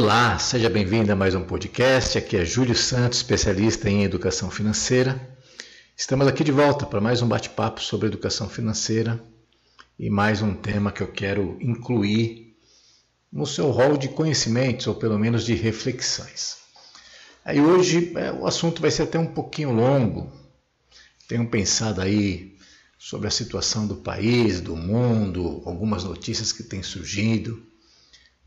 Olá, seja bem-vindo a mais um podcast. Aqui é Júlio Santos, especialista em educação financeira. Estamos aqui de volta para mais um bate-papo sobre educação financeira e mais um tema que eu quero incluir no seu rol de conhecimentos ou pelo menos de reflexões. Aí hoje é, o assunto vai ser até um pouquinho longo. Tenho pensado aí sobre a situação do país, do mundo, algumas notícias que têm surgido.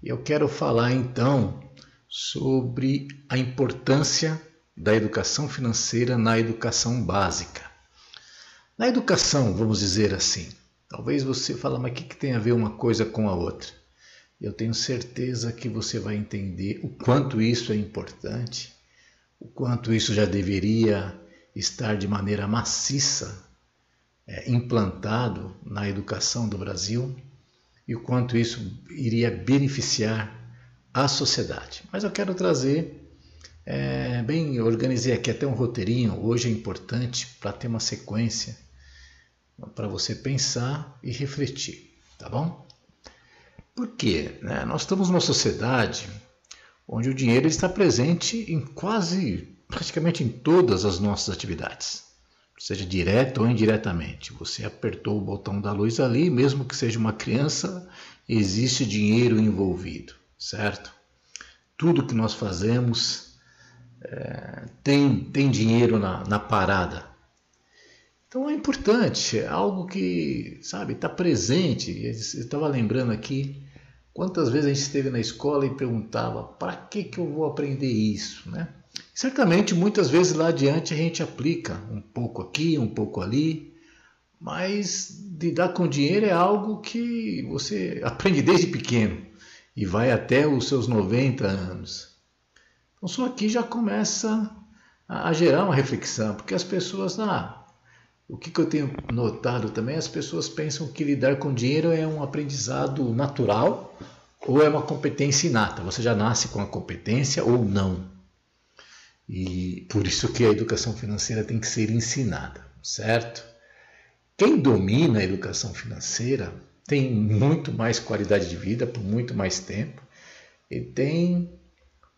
Eu quero falar então sobre a importância da educação financeira na educação básica. Na educação, vamos dizer assim, talvez você fale, mas o que, que tem a ver uma coisa com a outra? Eu tenho certeza que você vai entender o quanto isso é importante, o quanto isso já deveria estar de maneira maciça é, implantado na educação do Brasil e o quanto isso iria beneficiar a sociedade. Mas eu quero trazer, é, bem, organizei aqui até um roteirinho, hoje é importante para ter uma sequência, para você pensar e refletir, tá bom? Por quê? Né? Nós estamos numa sociedade onde o dinheiro está presente em quase, praticamente em todas as nossas atividades seja direto ou indiretamente. Você apertou o botão da luz ali, mesmo que seja uma criança, existe dinheiro envolvido, certo? Tudo que nós fazemos é, tem, tem dinheiro na, na parada. Então é importante, é algo que, sabe, está presente. Eu estava lembrando aqui quantas vezes a gente esteve na escola e perguntava: para que, que eu vou aprender isso, né? Certamente, muitas vezes lá adiante a gente aplica um pouco aqui, um pouco ali, mas lidar com dinheiro é algo que você aprende desde pequeno e vai até os seus 90 anos. Então, só aqui já começa a gerar uma reflexão, porque as pessoas, ah, o que, que eu tenho notado também, as pessoas pensam que lidar com dinheiro é um aprendizado natural ou é uma competência inata. Você já nasce com a competência ou não. E por isso que a educação financeira tem que ser ensinada, certo? Quem domina a educação financeira tem muito mais qualidade de vida por muito mais tempo e tem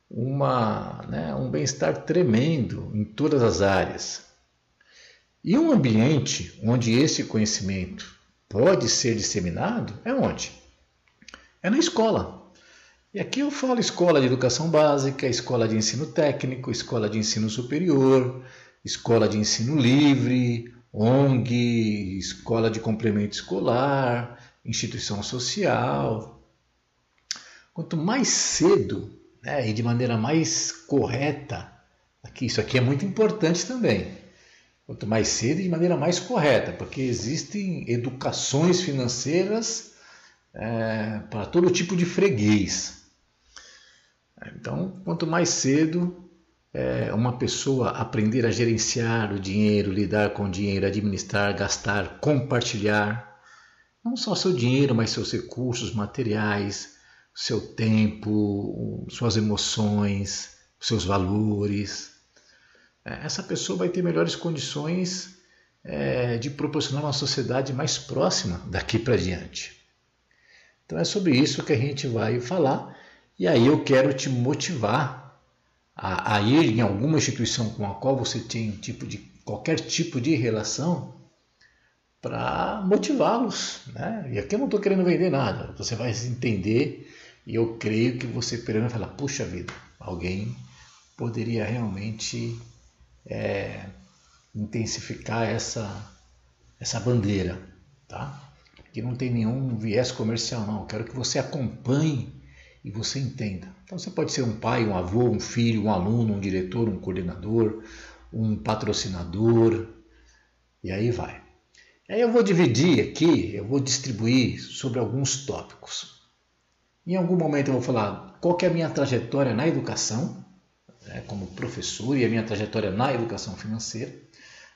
uma, né, um bem-estar tremendo em todas as áreas. E um ambiente onde esse conhecimento pode ser disseminado é onde? É na escola. E aqui eu falo escola de educação básica, escola de ensino técnico, escola de ensino superior, escola de ensino livre, ONG, escola de complemento escolar, instituição social. Quanto mais cedo né, e de maneira mais correta, aqui, isso aqui é muito importante também. Quanto mais cedo e de maneira mais correta, porque existem educações financeiras é, para todo tipo de freguês. Então, quanto mais cedo é, uma pessoa aprender a gerenciar o dinheiro, lidar com o dinheiro, administrar, gastar, compartilhar, não só seu dinheiro, mas seus recursos materiais, seu tempo, suas emoções, seus valores. É, essa pessoa vai ter melhores condições é, de proporcionar uma sociedade mais próxima daqui para diante. Então é sobre isso que a gente vai falar e aí eu quero te motivar a, a ir em alguma instituição com a qual você tem tipo de, qualquer tipo de relação para motivá-los. Né? E aqui eu não estou querendo vender nada, você vai entender e eu creio que você vai falar, puxa vida, alguém poderia realmente é, intensificar essa, essa bandeira, tá? Que não tem nenhum viés comercial não. Quero que você acompanhe e você entenda. Então você pode ser um pai, um avô, um filho, um aluno, um diretor, um coordenador, um patrocinador, e aí vai. Aí eu vou dividir aqui, eu vou distribuir sobre alguns tópicos. Em algum momento eu vou falar qual é a minha trajetória na educação, né, como professor, e a minha trajetória na educação financeira.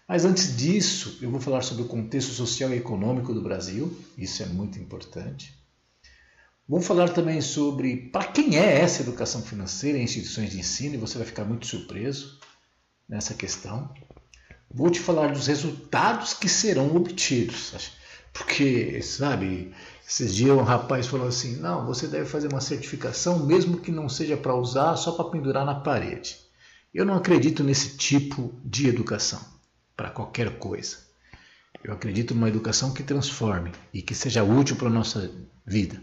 Mas antes disso, eu vou falar sobre o contexto social e econômico do Brasil, isso é muito importante. Vamos falar também sobre para quem é essa educação financeira em instituições de ensino, e você vai ficar muito surpreso nessa questão. Vou te falar dos resultados que serão obtidos. Porque, sabe, esses dias um rapaz falou assim: não, você deve fazer uma certificação, mesmo que não seja para usar, só para pendurar na parede. Eu não acredito nesse tipo de educação para qualquer coisa. Eu acredito numa educação que transforme e que seja útil para a nossa vida.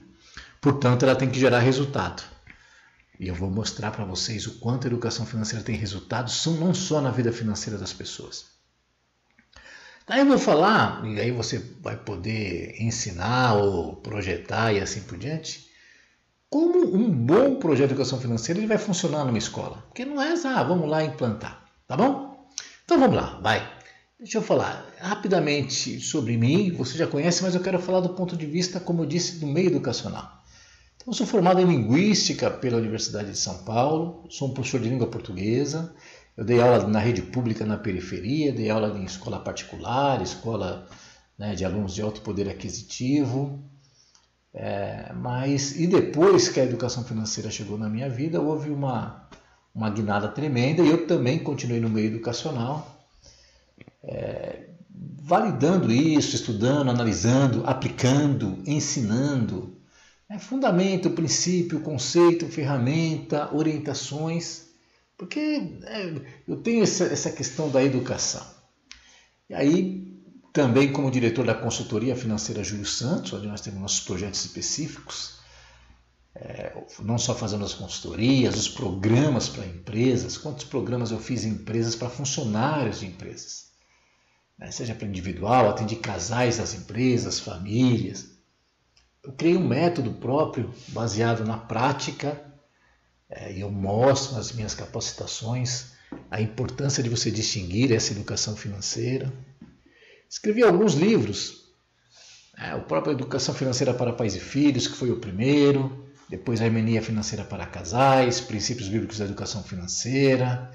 Portanto, ela tem que gerar resultado. E eu vou mostrar para vocês o quanto a educação financeira tem resultados, não só na vida financeira das pessoas. Daí eu vou falar, e aí você vai poder ensinar ou projetar e assim por diante, como um bom projeto de educação financeira ele vai funcionar numa escola. Porque não é, ah, vamos lá implantar, tá bom? Então vamos lá, vai. Deixa eu falar rapidamente sobre mim, você já conhece, mas eu quero falar do ponto de vista, como eu disse, do meio educacional. Então, eu sou formado em Linguística pela Universidade de São Paulo, sou um professor de língua portuguesa, eu dei aula na rede pública na periferia, dei aula em escola particular, escola né, de alunos de alto poder aquisitivo, é, mas e depois que a educação financeira chegou na minha vida, houve uma, uma guinada tremenda e eu também continuei no meio educacional é, validando isso, estudando, analisando, aplicando, ensinando. É fundamento, princípio, conceito, ferramenta, orientações, porque é, eu tenho essa, essa questão da educação. E aí, também como diretor da consultoria financeira Júlio Santos, onde nós temos nossos projetos específicos, é, não só fazendo as consultorias, os programas para empresas, quantos programas eu fiz em empresas para funcionários de empresas né? seja para individual, atendi casais das empresas, famílias. Eu criei um método próprio baseado na prática e eu mostro nas minhas capacitações a importância de você distinguir essa educação financeira. Escrevi alguns livros, é, o próprio Educação Financeira para Pais e Filhos, que foi o primeiro, depois a Harmonia Financeira para Casais, Princípios Bíblicos da Educação Financeira,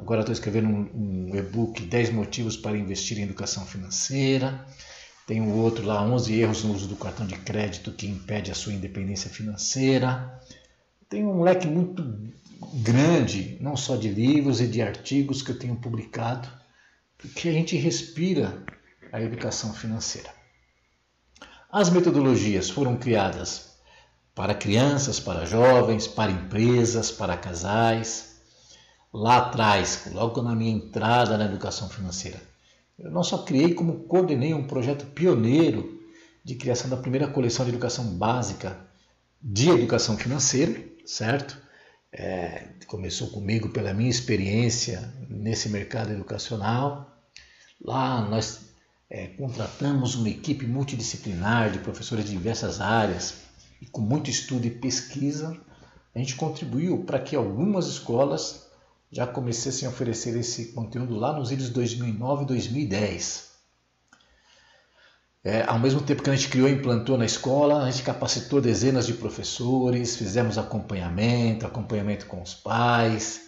Agora estou escrevendo um, um e-book 10 motivos para investir em educação financeira. Tem o outro lá, 11 erros no uso do cartão de crédito que impede a sua independência financeira. Tem um leque muito grande, não só de livros e de artigos que eu tenho publicado, porque a gente respira a educação financeira. As metodologias foram criadas para crianças, para jovens, para empresas, para casais lá atrás, logo na minha entrada na educação financeira. Eu não só criei, como coordenei um projeto pioneiro de criação da primeira coleção de educação básica de educação financeira, certo? É, começou comigo pela minha experiência nesse mercado educacional. Lá nós é, contratamos uma equipe multidisciplinar de professores de diversas áreas e com muito estudo e pesquisa, a gente contribuiu para que algumas escolas já comecei a oferecer esse conteúdo lá nos vídeos 2009 e 2010. É, ao mesmo tempo que a gente criou e implantou na escola, a gente capacitou dezenas de professores, fizemos acompanhamento, acompanhamento com os pais,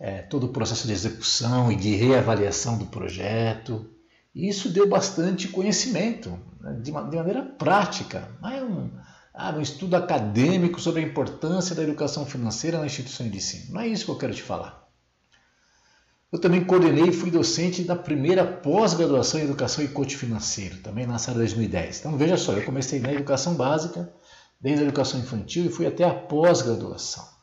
é, todo o processo de execução e de reavaliação do projeto. E isso deu bastante conhecimento, né, de, de, maneira prática. Não é um, ah, um estudo acadêmico sobre a importância da educação financeira na instituição de ensino. Não é isso que eu quero te falar. Eu também coordenei e fui docente da primeira pós-graduação em Educação e Coach Financeiro, também na sala 2010. Então veja só, eu comecei na educação básica, desde a educação infantil e fui até a pós-graduação.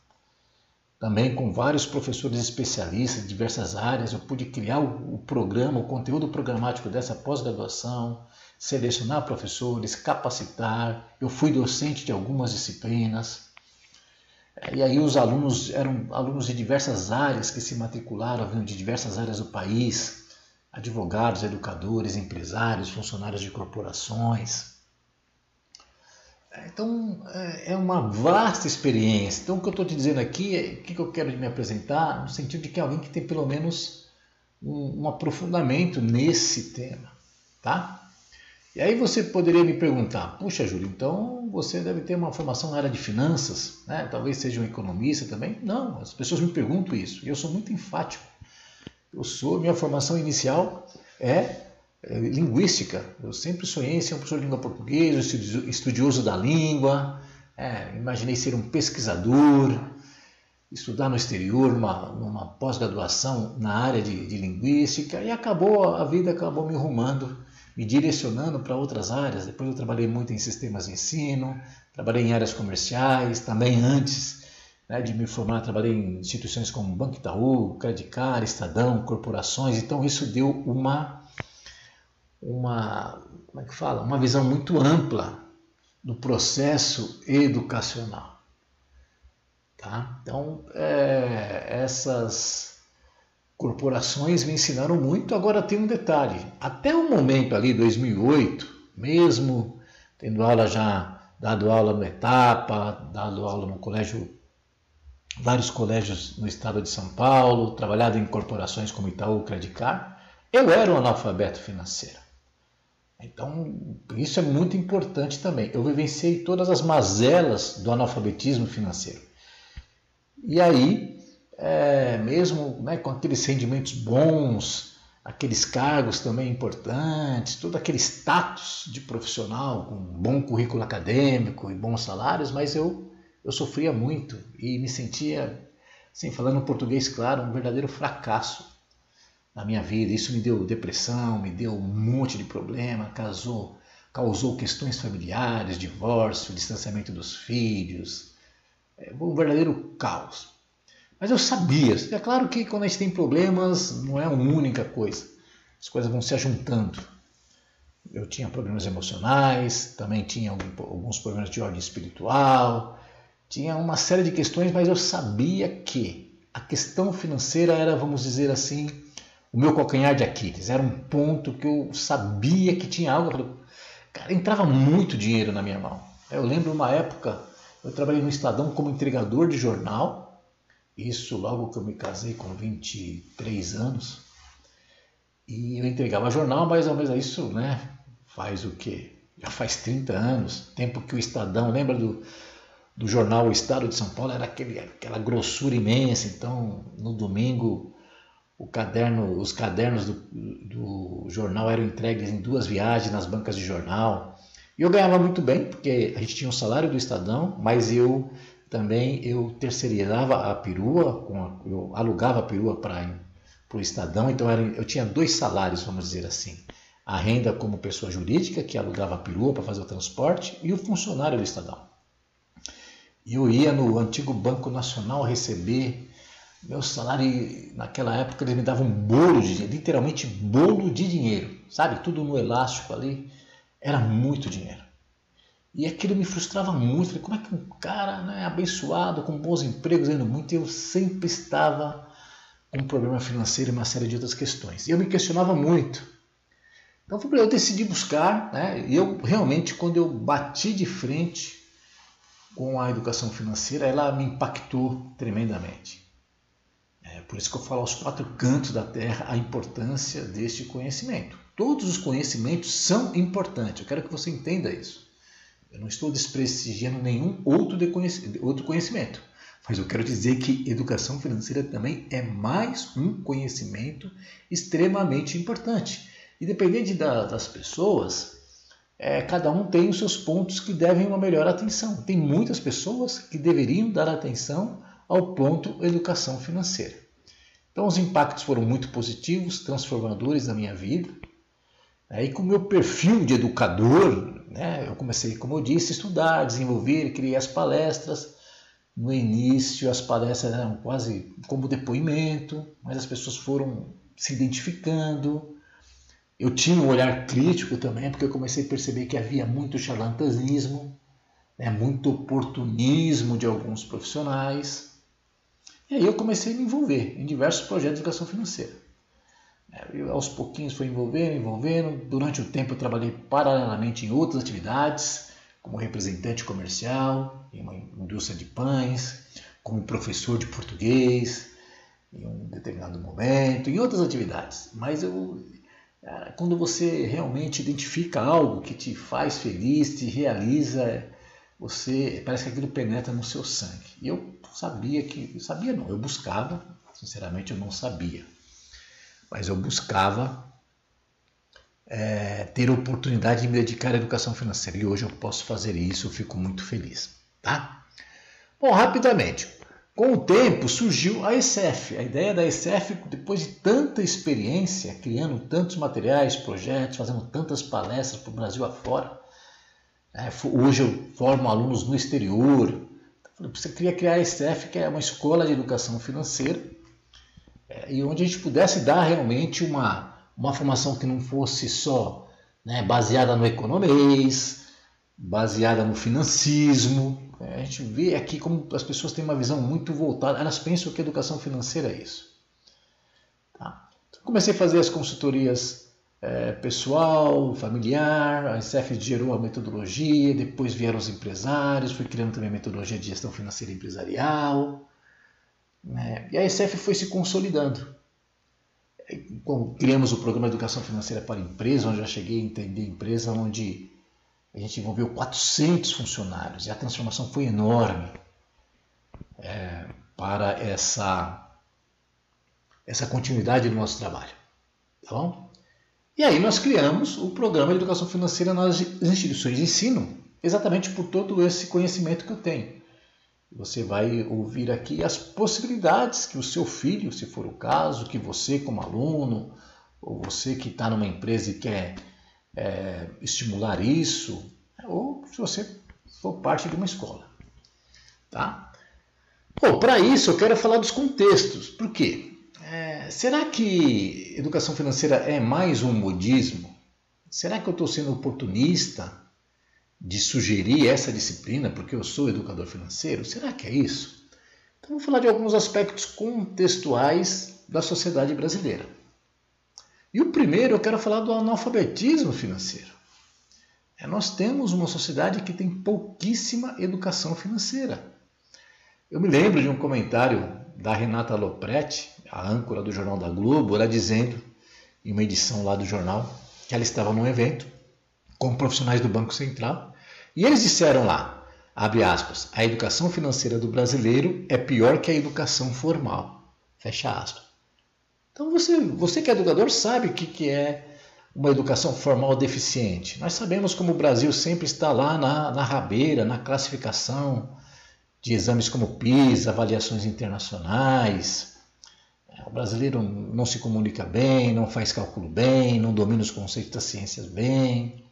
Também com vários professores especialistas de diversas áreas, eu pude criar o, programa, o conteúdo programático dessa pós-graduação, selecionar professores, capacitar. Eu fui docente de algumas disciplinas, e aí os alunos eram alunos de diversas áreas que se matricularam, vindo de diversas áreas do país, advogados, educadores, empresários, funcionários de corporações. Então é, é uma vasta experiência. Então o que eu estou te dizendo aqui é o que eu quero me apresentar no sentido de que é alguém que tem pelo menos um, um aprofundamento nesse tema, tá? E aí você poderia me perguntar, puxa Júlio, então você deve ter uma formação na área de finanças, né? talvez seja um economista também. Não, as pessoas me perguntam isso e eu sou muito enfático. Eu sou, minha formação inicial é, é linguística. Eu sempre sonhei ser um professor de língua portuguesa, estudioso da língua, é, imaginei ser um pesquisador, estudar no exterior, numa pós-graduação na área de, de linguística e acabou, a vida acabou me rumando me direcionando para outras áreas. Depois eu trabalhei muito em sistemas de ensino, trabalhei em áreas comerciais, também antes né, de me formar, trabalhei em instituições como Banco Itaú, Credicar, Estadão, corporações. Então isso deu uma, uma, como é que fala? Uma visão muito ampla do processo educacional. Tá? Então, é, essas corporações me ensinaram muito. Agora tem um detalhe: até o momento ali, 2008, mesmo tendo aula já, dado aula no Etapa, dado aula no colégio, vários colégios no estado de São Paulo, trabalhado em corporações como Itaú, Credicar, eu era um analfabeto financeiro. Então, isso é muito importante também. Eu vivenciei todas as mazelas do analfabetismo financeiro. E aí, é, mesmo né, com aqueles rendimentos bons, aqueles cargos também importantes, todo aquele status de profissional com bom currículo acadêmico e bons salários, mas eu, eu sofria muito e me sentia, assim, falando português claro, um verdadeiro fracasso na minha vida. Isso me deu depressão, me deu um monte de problema, causou questões familiares, divórcio, distanciamento dos filhos, é um verdadeiro caos. Mas eu sabia. É claro que quando a gente tem problemas, não é uma única coisa. As coisas vão se ajuntando. Eu tinha problemas emocionais, também tinha alguns problemas de ordem espiritual, tinha uma série de questões, mas eu sabia que a questão financeira era, vamos dizer assim, o meu calcanhar de Aquiles. Era um ponto que eu sabia que tinha algo. Cara, entrava muito dinheiro na minha mão. Eu lembro uma época eu trabalhei no Estadão como entregador de jornal, isso logo que eu me casei com 23 anos. E eu entregava jornal, mas ao mesmo isso, né, faz o quê? Já faz 30 anos, tempo que o Estadão, lembra do, do jornal O Estado de São Paulo? Era aquele, aquela grossura imensa, então no domingo caderno, os cadernos do, do jornal eram entregues em duas viagens nas bancas de jornal. E eu ganhava muito bem, porque a gente tinha o salário do Estadão, mas eu também eu terceirizava a perua, eu alugava a perua para o Estadão, então eu tinha dois salários, vamos dizer assim. A renda como pessoa jurídica, que alugava a perua para fazer o transporte, e o funcionário do Estadão. Eu ia no antigo Banco Nacional receber meu salário, naquela época eles me davam um bolo de literalmente bolo de dinheiro, sabe? Tudo no elástico ali. Era muito dinheiro. E aquilo me frustrava muito. Falei, como é que um cara né, abençoado, com bons empregos, ganhando muito, eu sempre estava com um problema financeiro e uma série de outras questões. E eu me questionava muito. Então eu decidi buscar, né, e eu realmente, quando eu bati de frente com a educação financeira, ela me impactou tremendamente. É por isso que eu falo aos quatro cantos da terra a importância deste conhecimento. Todos os conhecimentos são importantes. Eu quero que você entenda isso. Eu não estou desprestigiando nenhum outro, outro conhecimento. Mas eu quero dizer que educação financeira também é mais um conhecimento extremamente importante. Independente da, das pessoas, é, cada um tem os seus pontos que devem uma melhor atenção. Tem muitas pessoas que deveriam dar atenção ao ponto educação financeira. Então, os impactos foram muito positivos, transformadores na minha vida. Aí, com o meu perfil de educador, né, eu comecei, como eu disse, a estudar, desenvolver, criei as palestras. No início, as palestras eram quase como depoimento, mas as pessoas foram se identificando. Eu tinha um olhar crítico também, porque eu comecei a perceber que havia muito charlatanismo, né, muito oportunismo de alguns profissionais. E aí eu comecei a me envolver em diversos projetos de educação financeira. Eu, aos pouquinhos foi envolvendo, envolvendo. Durante o tempo eu trabalhei paralelamente em outras atividades, como representante comercial em uma indústria de pães, como professor de português em um determinado momento, em outras atividades. Mas eu, quando você realmente identifica algo que te faz feliz, te realiza, você parece que aquilo penetra no seu sangue. E eu sabia que, sabia não, eu buscava, sinceramente eu não sabia mas eu buscava é, ter a oportunidade de me dedicar à educação financeira e hoje eu posso fazer isso, eu fico muito feliz, tá? Bom, rapidamente, Com o tempo surgiu a ESEF. A ideia da ESEF, depois de tanta experiência, criando tantos materiais, projetos, fazendo tantas palestras para o Brasil afora. Né? Hoje eu formo alunos no exterior. Você queria criar a ESEF, que é uma escola de educação financeira, é, e onde a gente pudesse dar realmente uma, uma formação que não fosse só né, baseada no economês, baseada no financismo, é, a gente vê aqui como as pessoas têm uma visão muito voltada, elas pensam que educação financeira é isso. Tá? Então, comecei a fazer as consultorias é, pessoal, familiar, a SF gerou a metodologia, depois vieram os empresários, fui criando também a metodologia de gestão financeira empresarial. Né? E a SF foi se consolidando. Criamos o programa de educação financeira para empresa, onde eu já cheguei a entender empresa onde a gente envolveu 400 funcionários e a transformação foi enorme é, para essa, essa continuidade do nosso trabalho. Tá bom? E aí nós criamos o programa de educação financeira nas instituições de ensino, exatamente por todo esse conhecimento que eu tenho. Você vai ouvir aqui as possibilidades que o seu filho, se for o caso, que você como aluno, ou você que está numa empresa e quer é, estimular isso, ou se você for parte de uma escola. Tá? Bom, para isso eu quero falar dos contextos. Por quê? É, será que educação financeira é mais um modismo? Será que eu estou sendo oportunista de sugerir essa disciplina porque eu sou educador financeiro? Será que é isso? Então, vou falar de alguns aspectos contextuais da sociedade brasileira. E o primeiro eu quero falar do analfabetismo financeiro. É, nós temos uma sociedade que tem pouquíssima educação financeira. Eu me lembro de um comentário da Renata Lopretti, a âncora do Jornal da Globo, ela dizendo, em uma edição lá do jornal, que ela estava num evento com profissionais do Banco Central e eles disseram lá, abre aspas, a educação financeira do brasileiro é pior que a educação formal, fecha aspas. Então você, você que é educador sabe o que, que é uma educação formal deficiente. Nós sabemos como o Brasil sempre está lá na, na rabeira, na classificação de exames como PISA, avaliações internacionais. O brasileiro não se comunica bem, não faz cálculo bem, não domina os conceitos das ciências bem.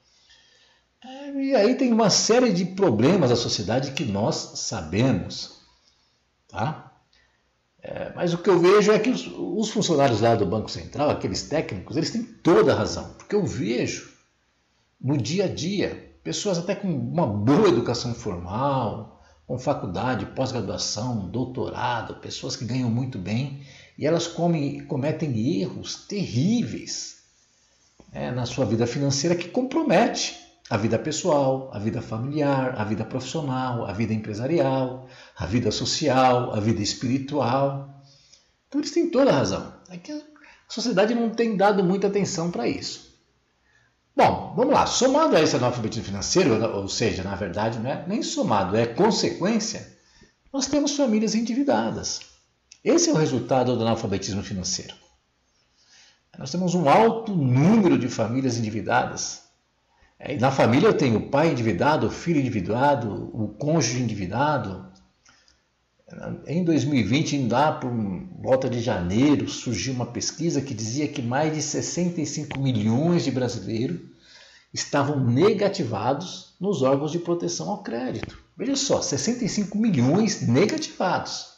E aí tem uma série de problemas da sociedade que nós sabemos. Tá? É, mas o que eu vejo é que os, os, funcionários lá do Banco Central, aqueles técnicos, eles têm toda a razão. Porque eu vejo no dia a dia pessoas até com uma boa educação formal, com faculdade, pós-graduação, doutorado, pessoas que ganham muito bem e elas comem, cometem erros terríveis né, na sua vida financeira que compromete a vida pessoal, a vida familiar, a vida profissional, a vida empresarial, a vida social, a vida espiritual. Então eles têm toda a razão. É que a sociedade não tem dado muita atenção para isso. Bom, vamos lá. Somado a esse analfabetismo financeiro, ou seja, na verdade, não é nem somado, é consequência, nós temos famílias endividadas. Esse é o resultado do analfabetismo financeiro. Nós temos um alto número de famílias endividadas na família eu tenho o pai endividado, o filho endividado, o cônjuge endividado. Em 2020, lá por volta de janeiro, surgiu uma pesquisa que dizia que mais de 65 milhões de brasileiros estavam negativados nos órgãos de proteção ao crédito. Veja só, 65 milhões negativados.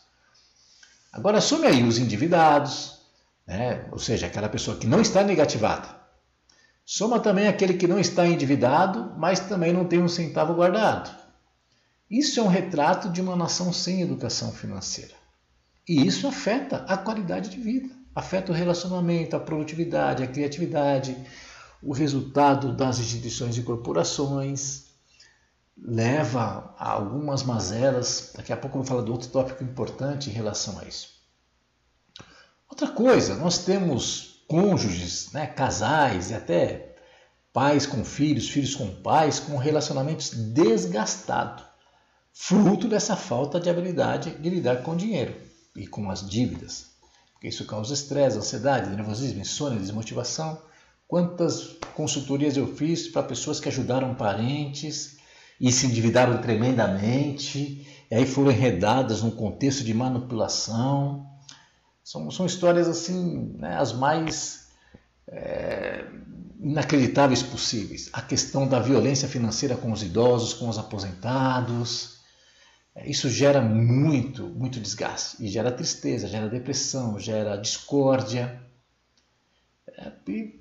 Agora, some aí os endividados, né? ou seja, aquela pessoa que não está negativada. Soma também aquele que não está endividado, mas também não tem um centavo guardado. Isso é um retrato de uma nação sem educação financeira. E isso afeta a qualidade de vida, afeta o relacionamento, a produtividade, a criatividade, o resultado das instituições e corporações, leva a algumas mazelas. Daqui a pouco eu vou falar de outro tópico importante em relação a isso. Outra coisa, nós temos cônjuges, né, casais e até pais com filhos, filhos com pais, com relacionamentos desgastados, fruto dessa falta de habilidade de lidar com o dinheiro e com as dívidas. Porque isso causa estresse, ansiedade, nervosismo, insônia, desmotivação. Quantas consultorias eu fiz para pessoas que ajudaram parentes e se endividaram tremendamente, e aí foram enredadas num contexto de manipulação. São, são histórias assim, né, as mais é, inacreditáveis possíveis. A questão da violência financeira com os idosos, com os aposentados. É, isso gera muito, muito desgaste e gera tristeza, gera depressão, gera discórdia. É,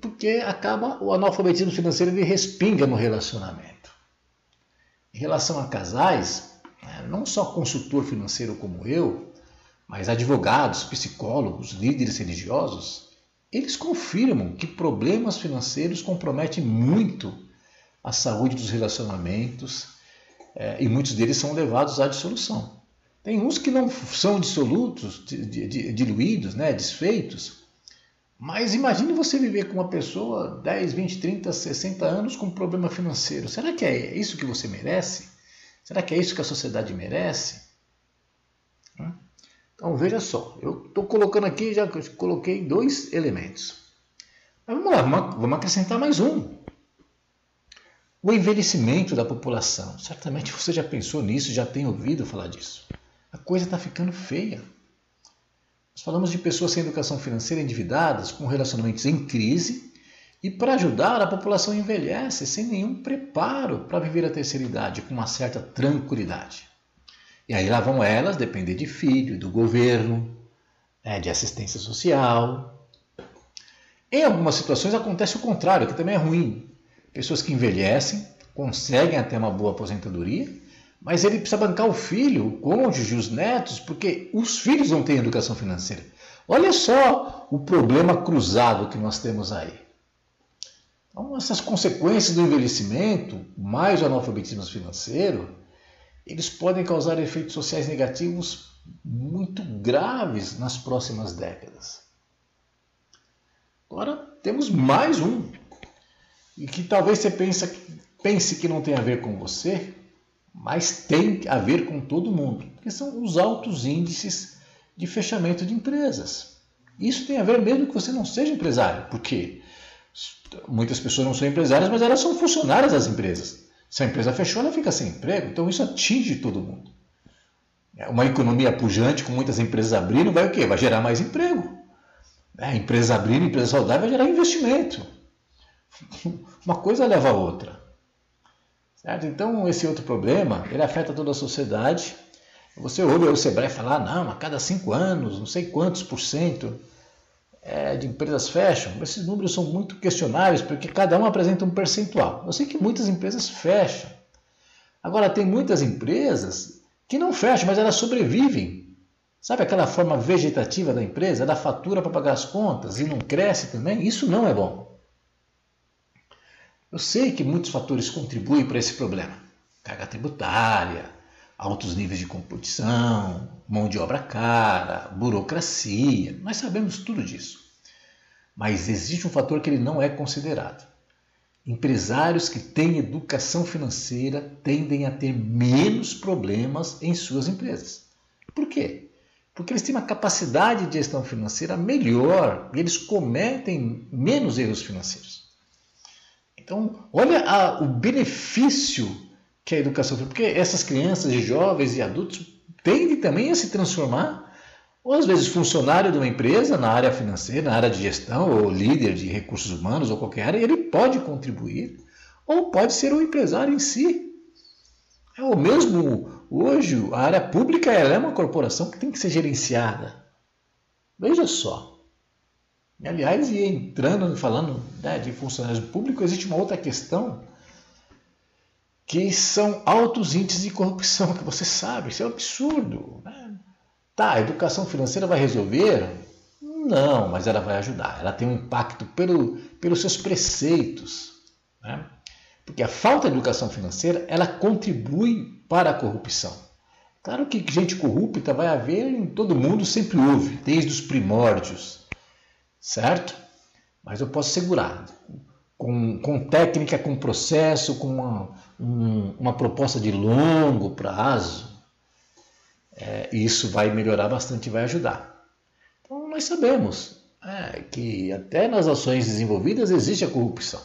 porque acaba o analfabetismo financeiro ele respinga no relacionamento. Em relação a casais, é, não só consultor financeiro como eu, mas advogados, psicólogos, líderes religiosos, eles confirmam que problemas financeiros comprometem muito a saúde dos relacionamentos é, e muitos deles são levados à dissolução. Tem uns que não são dissolutos, diluídos, né, desfeitos, mas imagine você viver com uma pessoa 10, 20, 30, 60 anos com problema financeiro. Será que é isso que você merece? Será que é isso que a sociedade merece? Então veja só, eu estou colocando aqui, já coloquei dois elementos. Mas vamos lá, vamos acrescentar mais um. O envelhecimento da população. Certamente você já pensou nisso, já tem ouvido falar disso. A coisa está ficando feia. Nós falamos de pessoas sem educação financeira endividadas, com relacionamentos em crise, e para ajudar, a população envelhece sem nenhum preparo para viver a terceira idade com uma certa tranquilidade. E aí lá vão elas depender de filho, do governo, né, de assistência social. Em algumas situações acontece o contrário, que também é ruim. Pessoas que envelhecem, conseguem até uma boa aposentadoria, mas ele precisa bancar o filho, o cônjuge, os netos, porque os filhos não têm educação financeira. Olha só o problema cruzado que nós temos aí. Então, essas consequências do envelhecimento, mais o analfabetismo financeiro, eles podem causar efeitos sociais negativos muito graves nas próximas décadas. Agora temos mais um, e que talvez você pense, pense que não tem a ver com você, mas tem a ver com todo mundo, que são os altos índices de fechamento de empresas. Isso tem a ver mesmo que você não seja empresário, porque muitas pessoas não são empresárias, mas elas são funcionárias das empresas. Se a empresa fechou, ela fica sem emprego. Então isso atinge todo mundo. É, uma economia pujante, com muitas empresas abrindo, vai o quê? Vai gerar mais emprego. É, empresas abrindo, empresa saudável, vai gerar investimento. Uma coisa leva a outra. Certo? Então, esse outro problema, ele afeta toda a sociedade. Você ouve o Sebrae falar, não, a cada cinco anos, não sei quantos por cento, é, de empresas fecham, esses números são muito questionáveis porque cada um apresenta um percentual. Eu sei que muitas empresas fecham. Agora, tem muitas empresas que não fecham, mas elas sobrevivem. Sabe aquela forma vegetativa da empresa? Ela fatura para pagar as contas e não cresce também? Isso não é bom. Eu sei que muitos fatores contribuem para esse problema. Carga tributária, altos níveis de competição, mão de obra cara, burocracia, nós sabemos tudo disso. Mas existe um fator que ele não é considerado. Empresários que têm educação financeira tendem a ter menos problemas em suas empresas. Por quê? Porque eles têm uma capacidade de gestão financeira melhor e eles cometem menos erros financeiros. Então, olha a, o benefício que a educação porque essas crianças e jovens e adultos tendem também a se transformar, ou às vezes funcionário de uma empresa na área financeira, na área de gestão, ou líder de recursos humanos, ou qualquer área, ele pode contribuir, ou pode ser um empresário em si. É o mesmo hoje, a área pública é uma corporação que tem que ser gerenciada. Veja só. Aliás, e entrando, falando né, de funcionários públicos, existe uma outra questão que são altos índices de corrupção, que você sabe, isso é um absurdo. Né? Tá, a educação financeira vai resolver? Não, mas ela vai ajudar. Ela tem um impacto pelo, pelos seus preceitos. Né? Porque a falta de educação financeira, ela contribui para a corrupção. Claro que gente corrupta vai haver em todo mundo, sempre houve, desde os primórdios, certo? Mas eu posso segurar, com, com técnica, com processo, com uma, um, uma proposta de longo prazo, é, isso vai melhorar bastante e vai ajudar. Então, nós sabemos é, que até nas ações desenvolvidas existe a corrupção.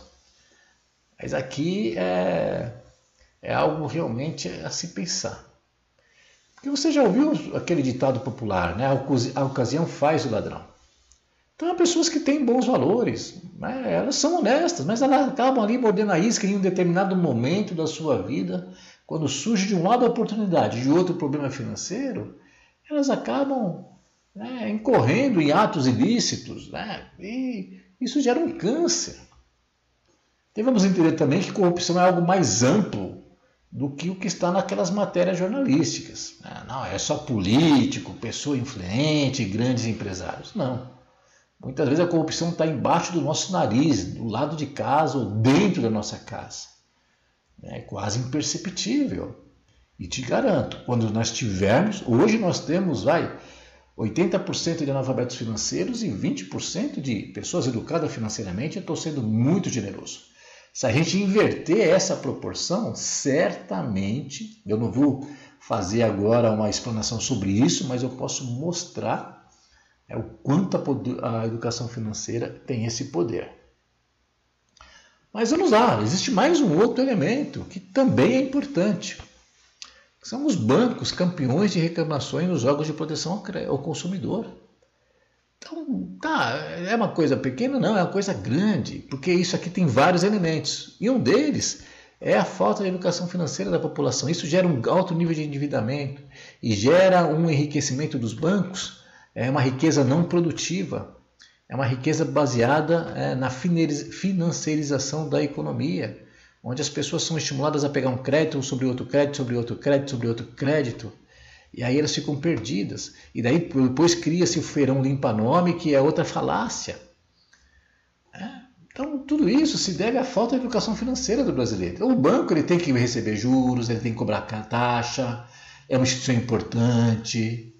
Mas aqui é, é algo realmente a se pensar. Porque você já ouviu aquele ditado popular, né? A ocasião faz o ladrão. Então, pessoas que têm bons valores, né? elas são honestas, mas elas acabam ali mordendo a isca em um determinado momento da sua vida, quando surge de um lado a oportunidade, de outro problema financeiro, elas acabam né, incorrendo em atos ilícitos, né? e isso gera um câncer. Devemos entender também que corrupção é algo mais amplo do que o que está naquelas matérias jornalísticas. Né? Não, é só político, pessoa influente, grandes empresários. Não. Muitas vezes a corrupção está embaixo do nosso nariz, do lado de casa ou dentro da nossa casa. É quase imperceptível. E te garanto, quando nós tivermos, hoje nós temos, vai, 80% de analfabetos financeiros e 20% de pessoas educadas financeiramente, eu estou sendo muito generoso. Se a gente inverter essa proporção, certamente, eu não vou fazer agora uma explanação sobre isso, mas eu posso mostrar é o quanto a, a educação financeira tem esse poder. Mas vamos lá, existe mais um outro elemento que também é importante. São os bancos campeões de reclamações nos órgãos de proteção ao consumidor. Então, tá, é uma coisa pequena? Não, é uma coisa grande, porque isso aqui tem vários elementos. E um deles é a falta de educação financeira da população. Isso gera um alto nível de endividamento e gera um enriquecimento dos bancos é uma riqueza não produtiva, é uma riqueza baseada é, na financiarização da economia, onde as pessoas são estimuladas a pegar um crédito sobre outro crédito, sobre outro crédito, sobre outro crédito, e aí elas ficam perdidas. E daí depois cria-se o feirão limpa-nome, que é outra falácia. É. Então, tudo isso se deve à falta de educação financeira do brasileiro. Então, o banco ele tem que receber juros, ele tem que cobrar taxa, é uma instituição importante.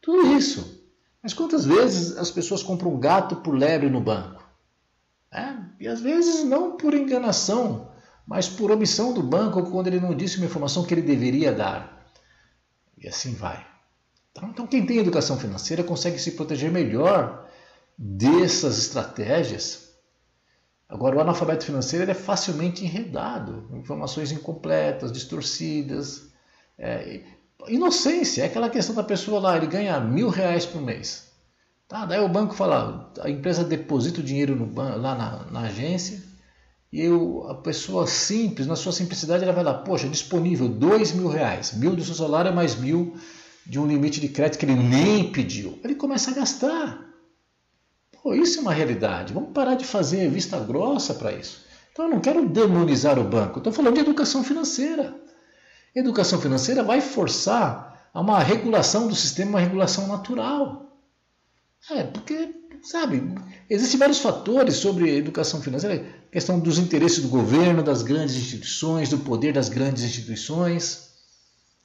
Tudo isso. Mas quantas vezes as pessoas compram gato por lebre no banco? É, e às vezes não por enganação, mas por omissão do banco quando ele não disse uma informação que ele deveria dar. E assim vai. Então, então quem tem educação financeira consegue se proteger melhor dessas estratégias. Agora, o analfabeto financeiro é facilmente enredado, informações incompletas, distorcidas. É, Inocência, é aquela questão da pessoa lá, ele ganha mil reais por mês. Tá? Daí o banco fala, a empresa deposita o dinheiro no lá na, na agência e eu, a pessoa simples, na sua simplicidade, ela vai lá, poxa, disponível dois mil reais, mil do seu salário é mais mil de um limite de crédito que ele nem pediu. Ele começa a gastar. Pô, isso é uma realidade. Vamos parar de fazer vista grossa para isso. Então eu não quero demonizar o banco, estou falando de educação financeira. Educação financeira vai forçar a uma regulação do sistema, uma regulação natural. É, porque, sabe, existem vários fatores sobre educação financeira, questão dos interesses do governo, das grandes instituições, do poder das grandes instituições.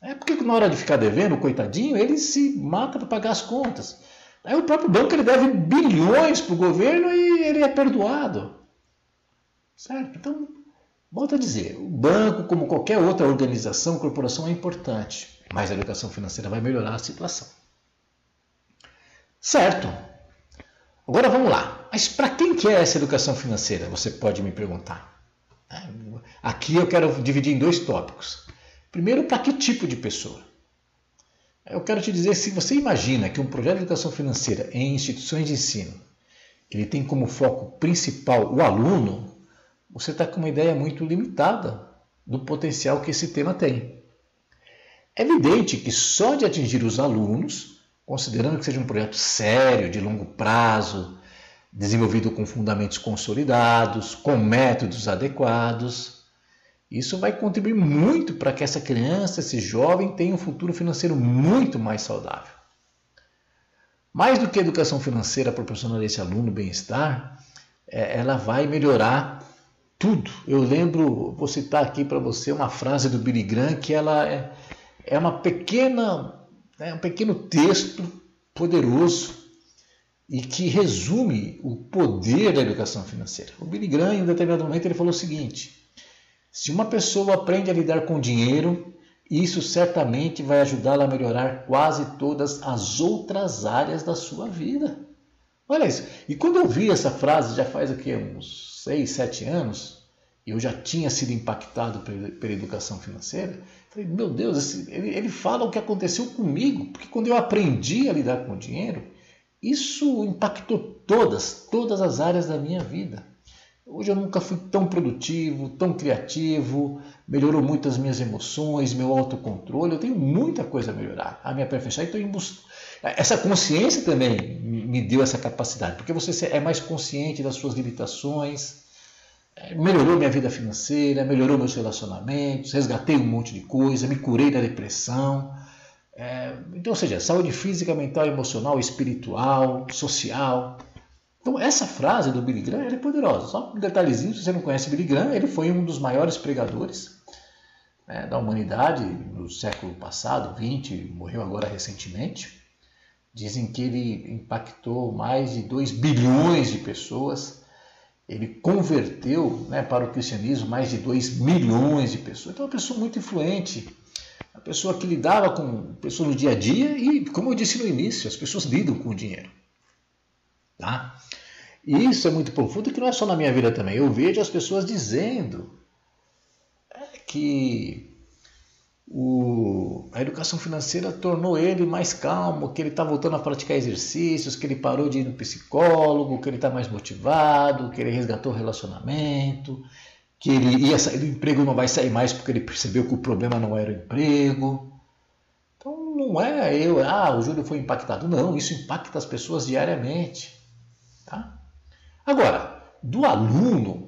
É porque na hora de ficar devendo, coitadinho, ele se mata para pagar as contas. Aí o próprio banco ele deve bilhões para o governo e ele é perdoado. Certo? Então, Volto a dizer, o banco, como qualquer outra organização, corporação, é importante, mas a educação financeira vai melhorar a situação. Certo. Agora vamos lá. Mas para quem que é essa educação financeira? Você pode me perguntar. Aqui eu quero dividir em dois tópicos. Primeiro, para que tipo de pessoa? Eu quero te dizer, se você imagina que um projeto de educação financeira em instituições de ensino, ele tem como foco principal o aluno, você está com uma ideia muito limitada do potencial que esse tema tem. É evidente que só de atingir os alunos, considerando que seja um projeto sério, de longo prazo, desenvolvido com fundamentos consolidados, com métodos adequados, isso vai contribuir muito para que essa criança, esse jovem, tenha um futuro financeiro muito mais saudável. Mais do que a educação financeira proporcionar a esse aluno bem-estar, é, ela vai melhorar tudo. Eu lembro, vou citar aqui para você uma frase do Billy Graham que ela é, é uma pequena, é um pequeno texto poderoso e que resume o poder da educação financeira. O Billy Graham, em um determinado momento, ele falou o seguinte: se uma pessoa aprende a lidar com dinheiro, isso certamente vai ajudá-la a melhorar quase todas as outras áreas da sua vida. Olha isso. E quando eu vi essa frase, já faz aqui uns seis, sete anos, eu já tinha sido impactado pela, educação financeira, falei, meu Deus, ele, ele fala o que aconteceu comigo, porque quando eu aprendi a lidar com o dinheiro, isso impactou todas, todas as áreas da minha vida. Hoje eu nunca fui tão produtivo, tão criativo, melhorou muito as minhas emoções, meu autocontrole. Eu tenho muita coisa a melhorar, a me aperfeiçoar. Então, essa consciência também me deu essa capacidade, porque você é mais consciente das suas limitações, é, melhorou minha vida financeira, melhorou meus relacionamentos, resgatei um monte de coisa, me curei da depressão. É, então, ou seja, saúde física, mental, emocional, espiritual, social. Então, essa frase do Billy Graham é poderosa. Só um detalhezinho, se você não conhece Billy Graham, ele foi um dos maiores pregadores né, da humanidade no século passado, 20, morreu agora recentemente. Dizem que ele impactou mais de 2 bilhões de pessoas. Ele converteu né, para o cristianismo mais de 2 milhões de pessoas. Então, é uma pessoa muito influente. Uma pessoa que lidava com pessoas no dia a dia e, como eu disse no início, as pessoas lidam com o dinheiro. Tá? E isso é muito profundo, que não é só na minha vida também. Eu vejo as pessoas dizendo é, que o, a educação financeira tornou ele mais calmo, que ele está voltando a praticar exercícios, que ele parou de ir no psicólogo, que ele está mais motivado, que ele resgatou o relacionamento, que ele ia sair do emprego não vai sair mais porque ele percebeu que o problema não era o emprego. Então não é eu, ah, o Júlio foi impactado. Não, isso impacta as pessoas diariamente. Tá? Agora, do aluno,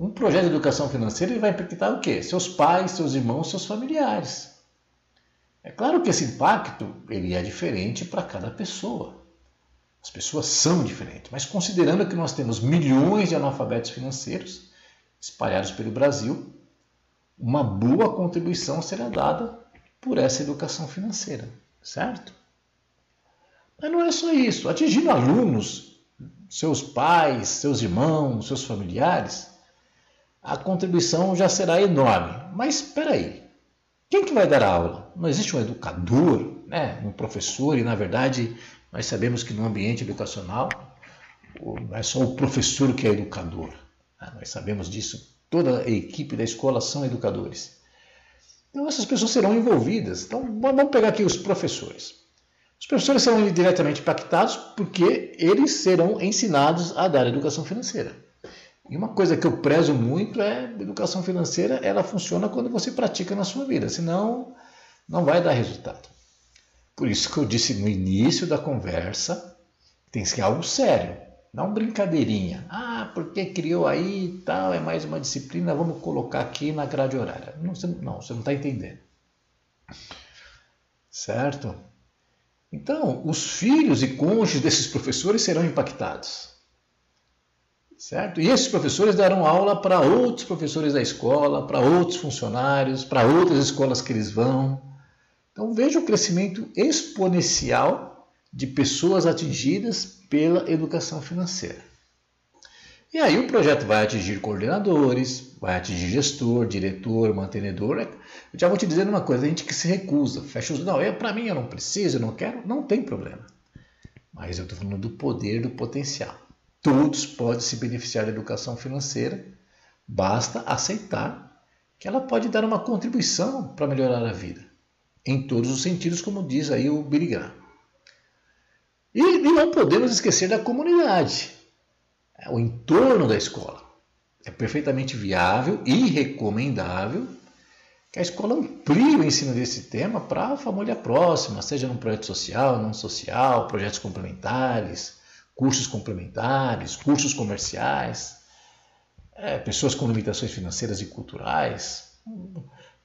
um projeto de educação financeira vai impactar o quê? Seus pais, seus irmãos, seus familiares. É claro que esse impacto ele é diferente para cada pessoa. As pessoas são diferentes, mas considerando que nós temos milhões de analfabetos financeiros espalhados pelo Brasil, uma boa contribuição será dada por essa educação financeira, certo? Mas não é só isso. Atingindo alunos seus pais, seus irmãos, seus familiares, a contribuição já será enorme. Mas espera aí, quem que vai dar a aula? Não existe um educador, né? um professor, e na verdade nós sabemos que no ambiente educacional não é só o professor que é educador. Né? Nós sabemos disso. Toda a equipe da escola são educadores. Então essas pessoas serão envolvidas. Então vamos pegar aqui os professores. Os professores serão diretamente impactados porque eles serão ensinados a dar educação financeira. E uma coisa que eu prezo muito é a educação financeira, ela funciona quando você pratica na sua vida, senão não vai dar resultado. Por isso que eu disse no início da conversa, tem que ser algo sério, não brincadeirinha. Ah, porque criou aí e tal, é mais uma disciplina, vamos colocar aqui na grade horária. Não, você não está entendendo. Certo? Então, os filhos e cônjuges desses professores serão impactados. Certo? E esses professores darão aula para outros professores da escola, para outros funcionários, para outras escolas que eles vão. Então veja o crescimento exponencial de pessoas atingidas pela educação financeira. E aí o projeto vai atingir coordenadores, vai atingir gestor, diretor, mantenedor. Eu já vou te dizer uma coisa, a gente que se recusa, fecha os... Não, para mim eu não preciso, eu não quero, não tem problema. Mas eu estou falando do poder, do potencial. Todos podem se beneficiar da educação financeira, basta aceitar que ela pode dar uma contribuição para melhorar a vida. Em todos os sentidos, como diz aí o Billy Graham. E, e não podemos esquecer da comunidade é o entorno da escola. É perfeitamente viável e recomendável que a escola amplie o ensino desse tema para a família próxima, seja num projeto social, não social, projetos complementares, cursos complementares, cursos comerciais, é, pessoas com limitações financeiras e culturais.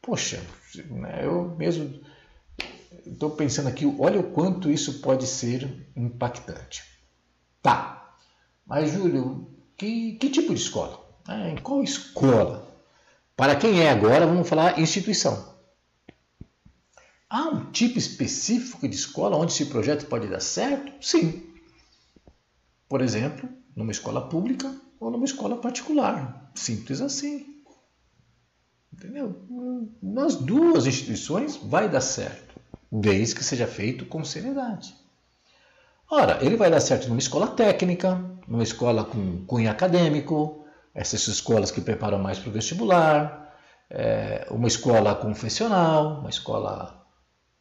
Poxa, né, eu mesmo estou pensando aqui, olha o quanto isso pode ser impactante. Tá, mas, Júlio, que, que tipo de escola? É, em qual escola? Para quem é agora, vamos falar instituição. Há um tipo específico de escola onde esse projeto pode dar certo? Sim. Por exemplo, numa escola pública ou numa escola particular. Simples assim. Entendeu? Nas duas instituições vai dar certo, desde que seja feito com seriedade. Ora, ele vai dar certo numa escola técnica, numa escola com cunho acadêmico, essas escolas que preparam mais para o vestibular, é, uma escola confessional, uma escola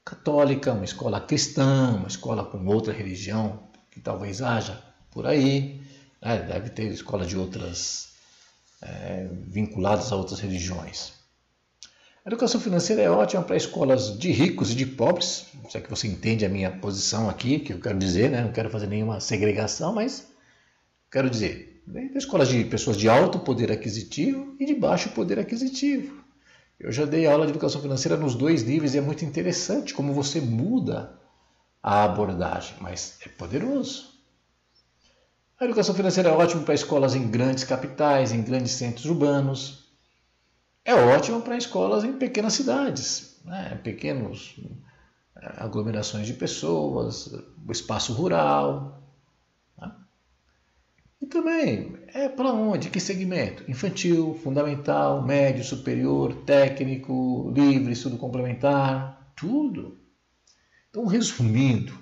católica, uma escola cristã, uma escola com outra religião que talvez haja por aí, né? deve ter escola de outras é, vinculadas a outras religiões. A educação financeira é ótima para escolas de ricos e de pobres, se é que você entende a minha posição aqui, que eu quero dizer, né? não quero fazer nenhuma segregação, mas quero dizer, escolas de pessoas de alto poder aquisitivo e de baixo poder aquisitivo. Eu já dei aula de educação financeira nos dois níveis e é muito interessante como você muda a abordagem, mas é poderoso. A educação financeira é ótima para escolas em grandes capitais, em grandes centros urbanos. É ótima para escolas em pequenas cidades, né? pequenas eh, aglomerações de pessoas, espaço rural. Né? E também é para onde? Que segmento? Infantil, fundamental, médio, superior, técnico, livre, estudo complementar, tudo. Então, resumindo,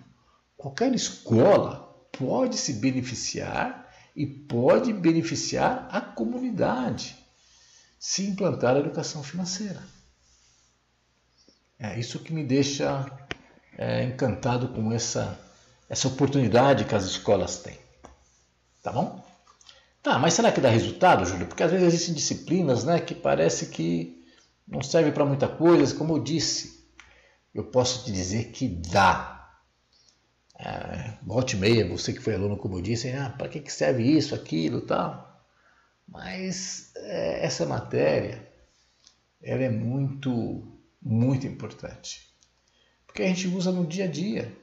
qualquer escola pode se beneficiar e pode beneficiar a comunidade se implantar a educação financeira. É isso que me deixa é, encantado com essa, essa oportunidade que as escolas têm. Tá bom? Tá, mas será que dá resultado, Júlio? Porque às vezes existem disciplinas né, que parece que não servem para muita coisa, como eu disse. Eu posso te dizer que dá é, volte meia, você que foi aluno, como eu disse, ah, para que, que serve isso, aquilo tal. Mas é, essa matéria, ela é muito, muito importante. Porque a gente usa no dia a dia.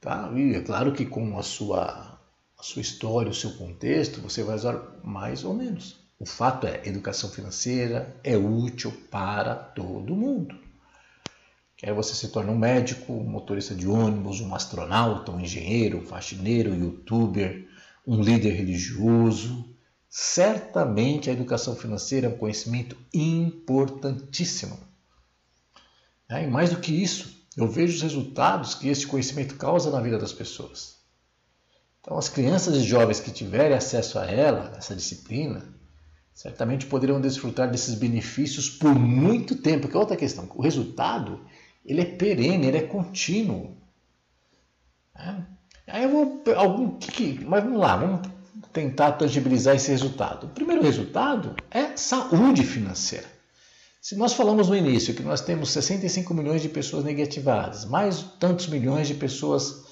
Tá? E é claro que com a sua, a sua história, o seu contexto, você vai usar mais ou menos. O fato é, educação financeira é útil para todo mundo. Quer você se torne um médico, um motorista de ônibus, um astronauta, um engenheiro, um faxineiro, um youtuber, um líder religioso. Certamente a educação financeira é um conhecimento importantíssimo. É, e mais do que isso, eu vejo os resultados que esse conhecimento causa na vida das pessoas. Então, as crianças e jovens que tiverem acesso a ela, essa disciplina, certamente poderão desfrutar desses benefícios por muito tempo. Que é outra questão. O resultado ele é perene, ele é contínuo. É. Aí eu vou. Algum, que, mas vamos lá, vamos tentar tangibilizar esse resultado. O primeiro resultado é saúde financeira. Se nós falamos no início que nós temos 65 milhões de pessoas negativadas, mais tantos milhões de pessoas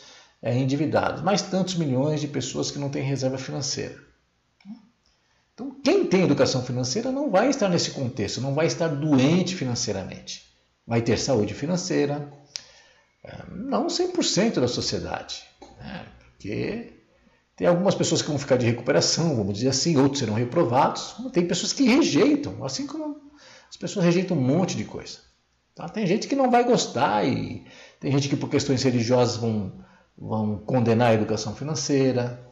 é, endividadas, mais tantos milhões de pessoas que não têm reserva financeira. Então, quem tem educação financeira não vai estar nesse contexto, não vai estar doente financeiramente vai ter saúde financeira, é, não 100% da sociedade, né? porque tem algumas pessoas que vão ficar de recuperação, vamos dizer assim, outros serão reprovados, tem pessoas que rejeitam, assim como as pessoas rejeitam um monte de coisa. Tá? Tem gente que não vai gostar e tem gente que por questões religiosas vão, vão condenar a educação financeira,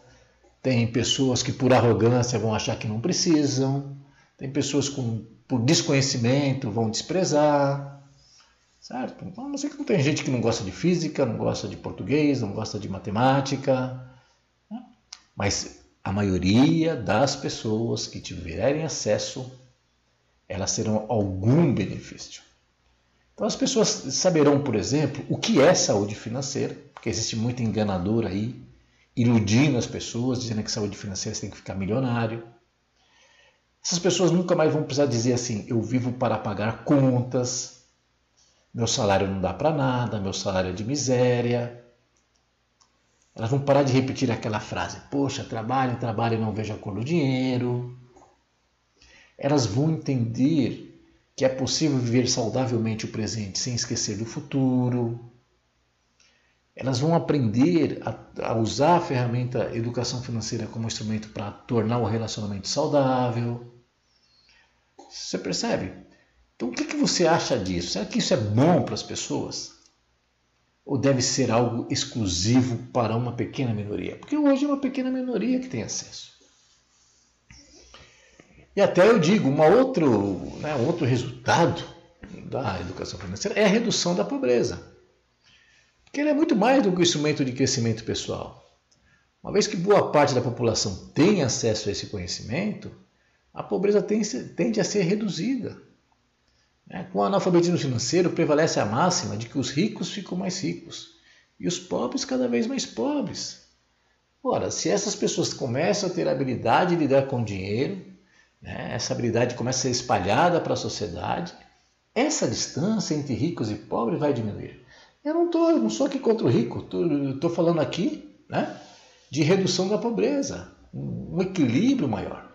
tem pessoas que por arrogância vão achar que não precisam, tem pessoas que por desconhecimento vão desprezar, certo? Então, não sei que não tem gente que não gosta de física, não gosta de português, não gosta de matemática, né? mas a maioria das pessoas que tiverem acesso, elas terão algum benefício. Então as pessoas saberão, por exemplo, o que é saúde financeira, porque existe muito enganador aí, iludindo as pessoas, dizendo que saúde financeira você tem que ficar milionário. Essas pessoas nunca mais vão precisar dizer assim, eu vivo para pagar contas, meu salário não dá para nada, meu salário é de miséria. Elas vão parar de repetir aquela frase: Poxa, trabalho, trabalho e não vejo a cor do dinheiro. Elas vão entender que é possível viver saudavelmente o presente sem esquecer do futuro. Elas vão aprender a, a usar a ferramenta educação financeira como instrumento para tornar o relacionamento saudável. Você percebe? Então, o que, que você acha disso? Será que isso é bom para as pessoas? Ou deve ser algo exclusivo para uma pequena minoria? Porque hoje é uma pequena minoria que tem acesso. E até eu digo, uma outro, né, outro resultado da educação financeira é a redução da pobreza. Porque ele é muito mais do que um instrumento de crescimento pessoal. Uma vez que boa parte da população tem acesso a esse conhecimento, a pobreza tende a ser reduzida. É, com o analfabetismo financeiro, prevalece a máxima de que os ricos ficam mais ricos e os pobres cada vez mais pobres. Ora, se essas pessoas começam a ter a habilidade de lidar com dinheiro, né, essa habilidade começa a ser espalhada para a sociedade, essa distância entre ricos e pobres vai diminuir. Eu não, tô, não sou aqui contra o rico, estou falando aqui né, de redução da pobreza, um equilíbrio maior.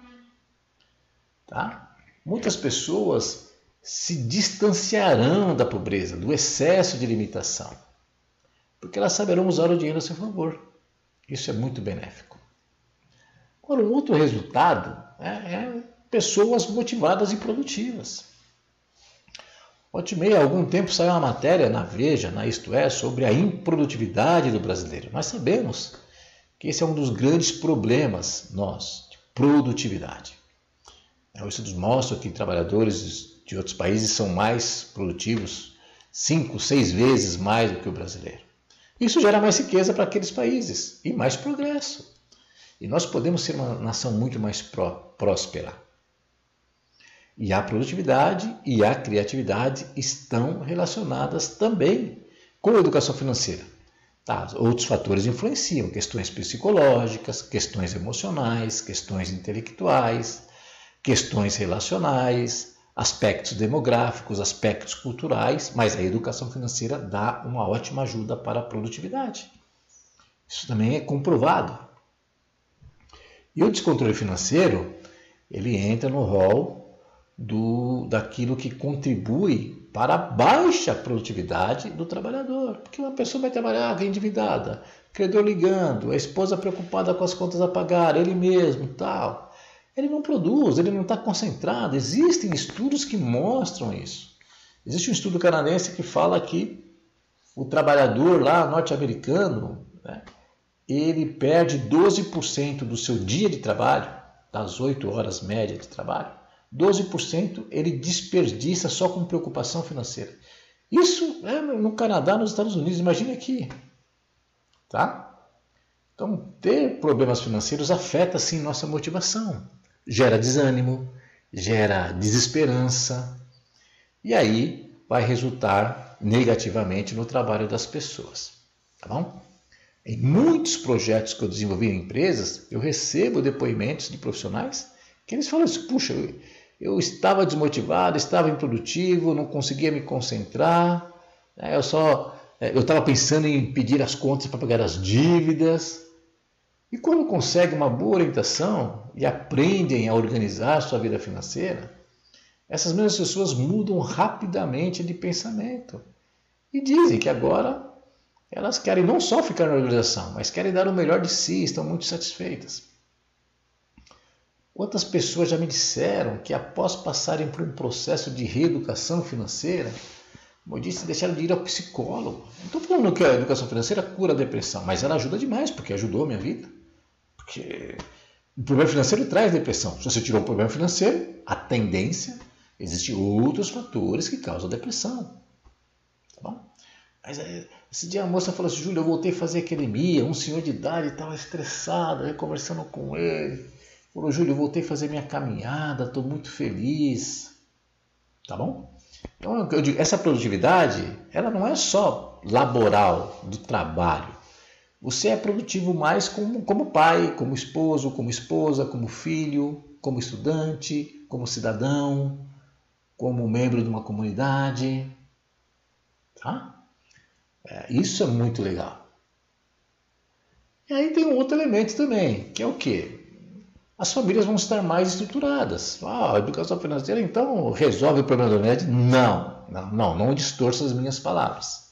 Tá? Muitas pessoas se distanciarão da pobreza, do excesso de limitação, porque elas saberão usar o dinheiro a seu favor. Isso é muito benéfico. Agora, um outro resultado é, é pessoas motivadas e produtivas. Ontem há algum tempo saiu uma matéria na Veja, na Isto É, sobre a improdutividade do brasileiro. Nós sabemos que esse é um dos grandes problemas nós, de produtividade. Os estudos mostram que trabalhadores de outros países são mais produtivos, cinco, seis vezes mais do que o brasileiro. Isso gera mais riqueza para aqueles países e mais progresso. E nós podemos ser uma nação muito mais pró próspera. E a produtividade e a criatividade estão relacionadas também com a educação financeira. Tá, outros fatores influenciam, questões psicológicas, questões emocionais, questões intelectuais, questões relacionais, aspectos demográficos, aspectos culturais, mas a educação financeira dá uma ótima ajuda para a produtividade. Isso também é comprovado. E o descontrole financeiro, ele entra no rol do, daquilo que contribui para a baixa produtividade do trabalhador. Porque uma pessoa vai trabalhar endividada, credor ligando, a esposa preocupada com as contas a pagar, ele mesmo tal. Ele não produz, ele não está concentrado. Existem estudos que mostram isso. Existe um estudo canadense que fala que o trabalhador lá norte-americano, né, ele perde 12% do seu dia de trabalho, das 8 horas média de trabalho, 12% ele desperdiça só com preocupação financeira. Isso é no Canadá, nos Estados Unidos, imagine aqui. Tá? Então, ter problemas financeiros afeta sim nossa motivação, gera desânimo, gera desesperança e aí vai resultar negativamente no trabalho das pessoas. Tá bom? Em muitos projetos que eu desenvolvi em empresas, eu recebo depoimentos de profissionais que eles falam assim: puxa, eu estava desmotivado, estava improdutivo, não conseguia me concentrar, né? eu só é, eu estava pensando em pedir as contas para pagar as dívidas. E quando consegue uma boa orientação e aprendem a organizar sua vida financeira, essas mesmas pessoas mudam rapidamente de pensamento e dizem que agora elas querem não só ficar na organização, mas querem dar o melhor de si, estão muito satisfeitas. Quantas pessoas já me disseram que após passarem por um processo de reeducação financeira, como eu disse, deixaram de ir ao psicólogo. Não estou falando que a educação financeira cura a depressão, mas ela ajuda demais, porque ajudou a minha vida. Porque o problema financeiro traz depressão. Se você tirou o problema financeiro, a tendência, existem outros fatores que causam depressão. Tá bom? Mas esse dia a moça falou assim, Júlio, eu voltei a fazer academia, um senhor de idade estava estressado, eu conversando com ele. Falou, Júlio, eu voltei a fazer minha caminhada, estou muito feliz. Tá bom? Então, eu digo, essa produtividade, ela não é só laboral, do trabalho. Você é produtivo mais como, como pai, como esposo, como esposa, como filho, como estudante, como cidadão, como membro de uma comunidade. Tá? É, isso é muito legal. E aí tem um outro elemento também, que é o quê? as famílias vão estar mais estruturadas. Ah, a educação financeira então resolve o problema do net? Não, não, não, não distorça as minhas palavras.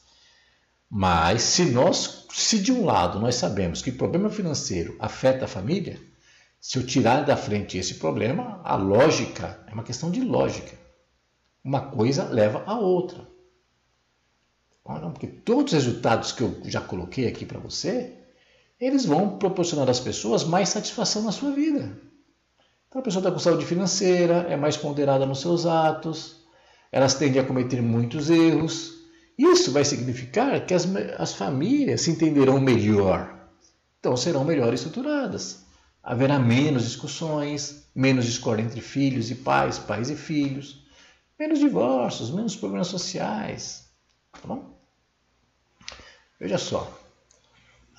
Mas se nós, se de um lado nós sabemos que o problema financeiro afeta a família, se eu tirar da frente esse problema, a lógica é uma questão de lógica. Uma coisa leva a outra. Porque todos os resultados que eu já coloquei aqui para você, eles vão proporcionar às pessoas mais satisfação na sua vida. Então a pessoa está com saúde financeira, é mais ponderada nos seus atos, elas tendem a cometer muitos erros. Isso vai significar que as, as famílias se entenderão melhor. então serão melhor estruturadas. Haverá menos discussões, menos discórdia entre filhos e pais, pais e filhos, menos divórcios, menos problemas sociais. Tá bom? Veja só.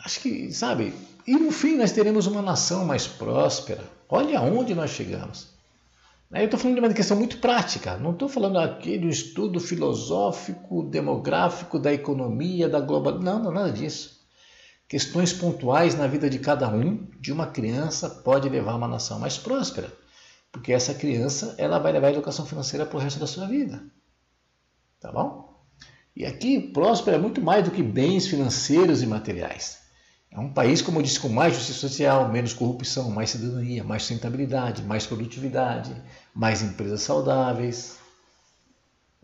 Acho que, sabe, e no fim nós teremos uma nação mais próspera. Olha aonde nós chegamos. Eu estou falando de uma questão muito prática, não estou falando aqui um estudo filosófico, demográfico, da economia, da global. Não, não, nada disso. Questões pontuais na vida de cada um, de uma criança, pode levar uma nação mais próspera. Porque essa criança ela vai levar a educação financeira para o resto da sua vida. Tá bom? E aqui, próspera é muito mais do que bens financeiros e materiais. É um país, como eu disse, com mais justiça social, menos corrupção, mais cidadania, mais sustentabilidade, mais produtividade, mais empresas saudáveis.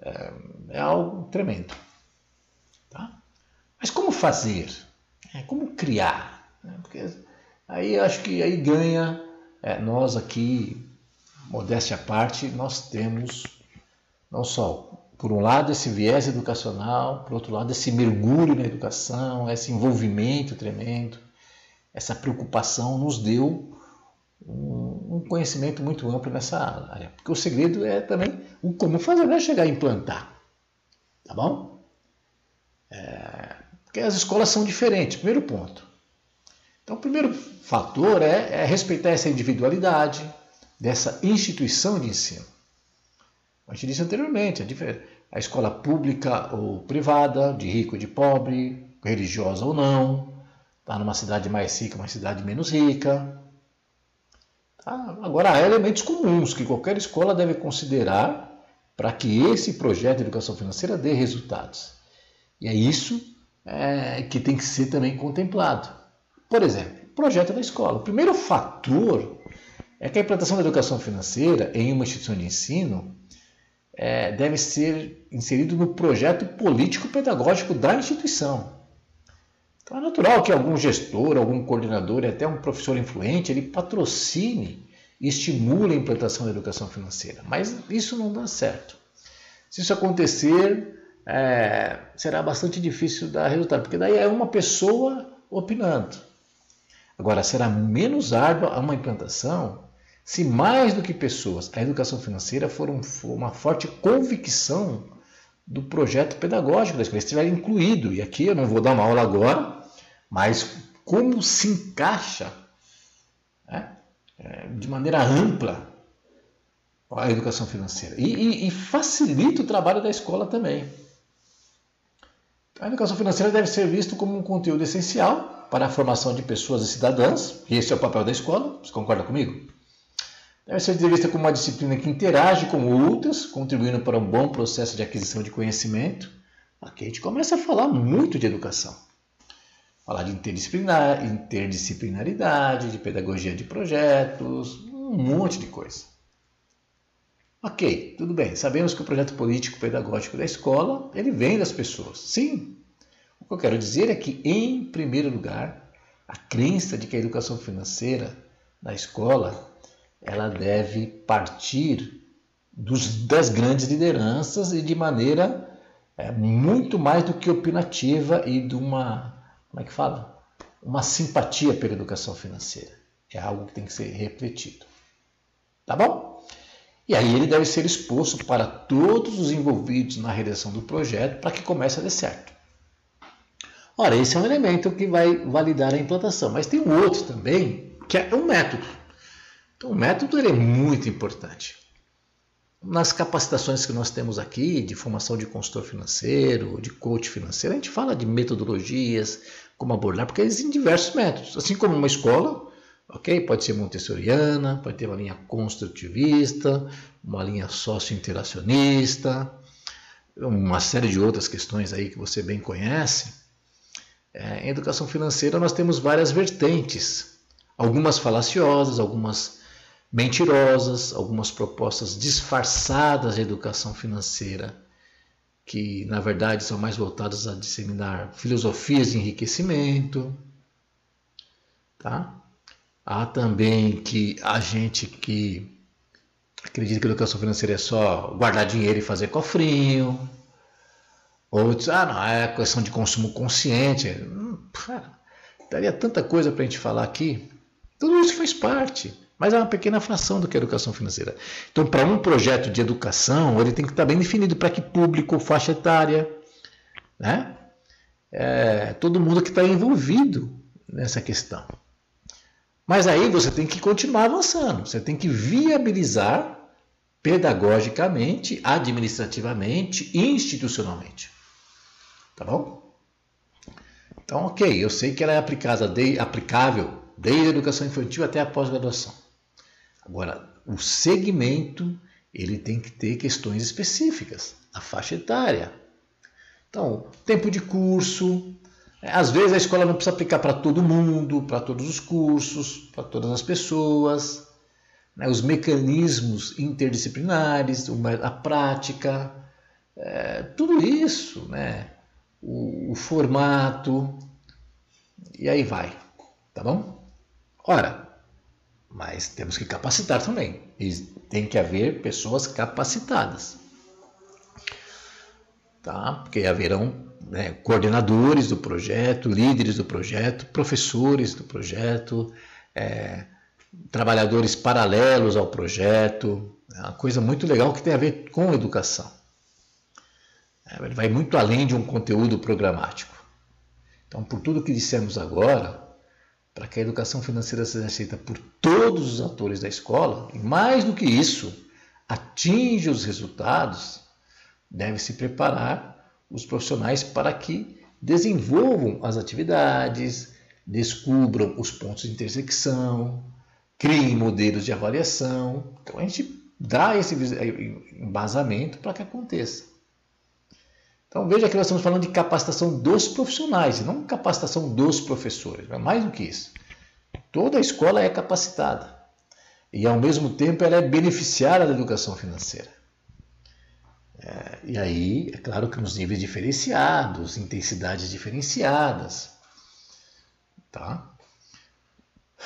É, é algo tremendo. Tá? Mas como fazer? É, como criar? É, porque aí acho que aí ganha, é, nós aqui, modéstia à parte, nós temos não só por um lado, esse viés educacional, por outro lado, esse mergulho na educação, esse envolvimento tremendo, essa preocupação nos deu um, conhecimento muito amplo nessa área. Porque o segredo é também o como fazer, não é chegar a implantar. Tá bom? É, porque as escolas são diferentes, primeiro ponto. Então, o primeiro fator é, é respeitar essa individualidade dessa instituição de ensino. A gente disse anteriormente, a escola pública ou privada, de rico ou de pobre, religiosa ou não, está numa cidade mais rica, uma cidade menos rica. Tá? Agora, há elementos comuns que qualquer escola deve considerar para que esse projeto de educação financeira dê resultados. E é isso é, que tem que ser também contemplado. Por exemplo, projeto da escola. O primeiro fator é que a implantação da educação financeira em uma instituição de ensino é, deve ser inserido no projeto político-pedagógico da instituição. Então é natural que algum gestor, algum coordenador e até um professor influente ele patrocine e estimule a implantação da educação financeira, mas isso não dá certo. Se isso acontecer, é, será bastante difícil dar resultado, porque daí é uma pessoa opinando. Agora, será menos árdua uma implantação se mais do que pessoas, a educação financeira for, um, for uma forte convicção do projeto pedagógico da escola, estiver incluído. E aqui eu não vou dar uma aula agora, mas como se encaixa né, é, de maneira ampla a educação financeira. E, e, e facilita o trabalho da escola também. A educação financeira deve ser vista como um conteúdo essencial para a formação de pessoas e cidadãs, e esse é o papel da escola. Você concorda comigo? Deve ser vista como uma disciplina que interage com outras, contribuindo para um bom processo de aquisição de conhecimento. Aqui a gente começa a falar muito de educação. Falar de interdisciplinar, interdisciplinaridade, de pedagogia de projetos, um monte de coisa. Ok, tudo bem. Sabemos que o projeto político-pedagógico da escola, ele vem das pessoas. Sim. O que eu quero dizer é que, em primeiro lugar, a crença de que a educação financeira na escola ela deve partir dos, das grandes lideranças e de maneira é, muito mais do que opinativa e de uma, como é que fala? Uma simpatia pela educação financeira. É algo que tem que ser refletido. Tá bom? E aí ele deve ser exposto para todos os envolvidos na realização do projeto para que comece a dar certo. Ora, esse é um elemento que vai validar a implantação, mas tem um outro também, que é um método. Então, o método é muito importante. Nas capacitações que nós temos aqui, de formação de consultor financeiro, de coach financeiro, a gente fala de metodologias, como abordar, porque existem diversos métodos. Assim como uma escola, ok? Pode ser montessoriana, pode ter uma linha construtivista, uma linha sócio-interacionista, uma série de outras questões aí que você bem conhece. É, em educação financeira nós temos várias vertentes, algumas falaciosas, algumas mentirosas, algumas propostas disfarçadas de educação financeira, que na verdade são mais voltadas a disseminar filosofias de enriquecimento. Tá? Há também que a gente que acredita que educação financeira é só guardar dinheiro e fazer cofrinho. Ou diz, ah, não, é questão de consumo consciente. Hum, daria tanta coisa para a gente falar aqui. Tudo isso faz parte, mas é uma pequena fração do que é educação financeira. Então, para um projeto de educação, ele tem que estar bem definido para que público, faixa etária, né? É, todo mundo que está envolvido nessa questão. Mas aí você tem que continuar avançando, você tem que viabilizar pedagogicamente, administrativamente, institucionalmente. Tá bom? Então, ok, eu sei que ela é aplicada aplicável desde a educação infantil até a pós-graduação. Agora, o segmento ele tem que ter questões específicas, a faixa etária. Então, tempo de curso. É, às vezes a escola não precisa aplicar para todo mundo, para todos os cursos, para todas as pessoas né, os mecanismos interdisciplinares, a prática, é, tudo isso, né, o, o formato, e aí vai, tá bom? Ora, mas temos que capacitar também, e tem que haver pessoas capacitadas, tá? Porque haverão né, coordenadores do projeto, líderes do projeto, professores do projeto, é, trabalhadores paralelos ao projeto, é uma coisa muito legal que tem a ver com educação. É, ele vai muito além de um conteúdo programático. Então, por tudo que dissemos agora, para que a educação financeira seja aceita por todos os atores da escola, e mais do que isso, atinja os resultados, deve se preparar os profissionais para que desenvolvam as atividades, descubram os pontos de intersecção, criem modelos de avaliação. Então a gente dá esse embasamento para que aconteça. Então veja que nós estamos falando de capacitação dos profissionais, não capacitação dos professores, é mais do que isso. Toda a escola é capacitada e ao mesmo tempo ela é beneficiária da educação financeira. É, e aí, é claro que nos níveis diferenciados, intensidades diferenciadas, tá?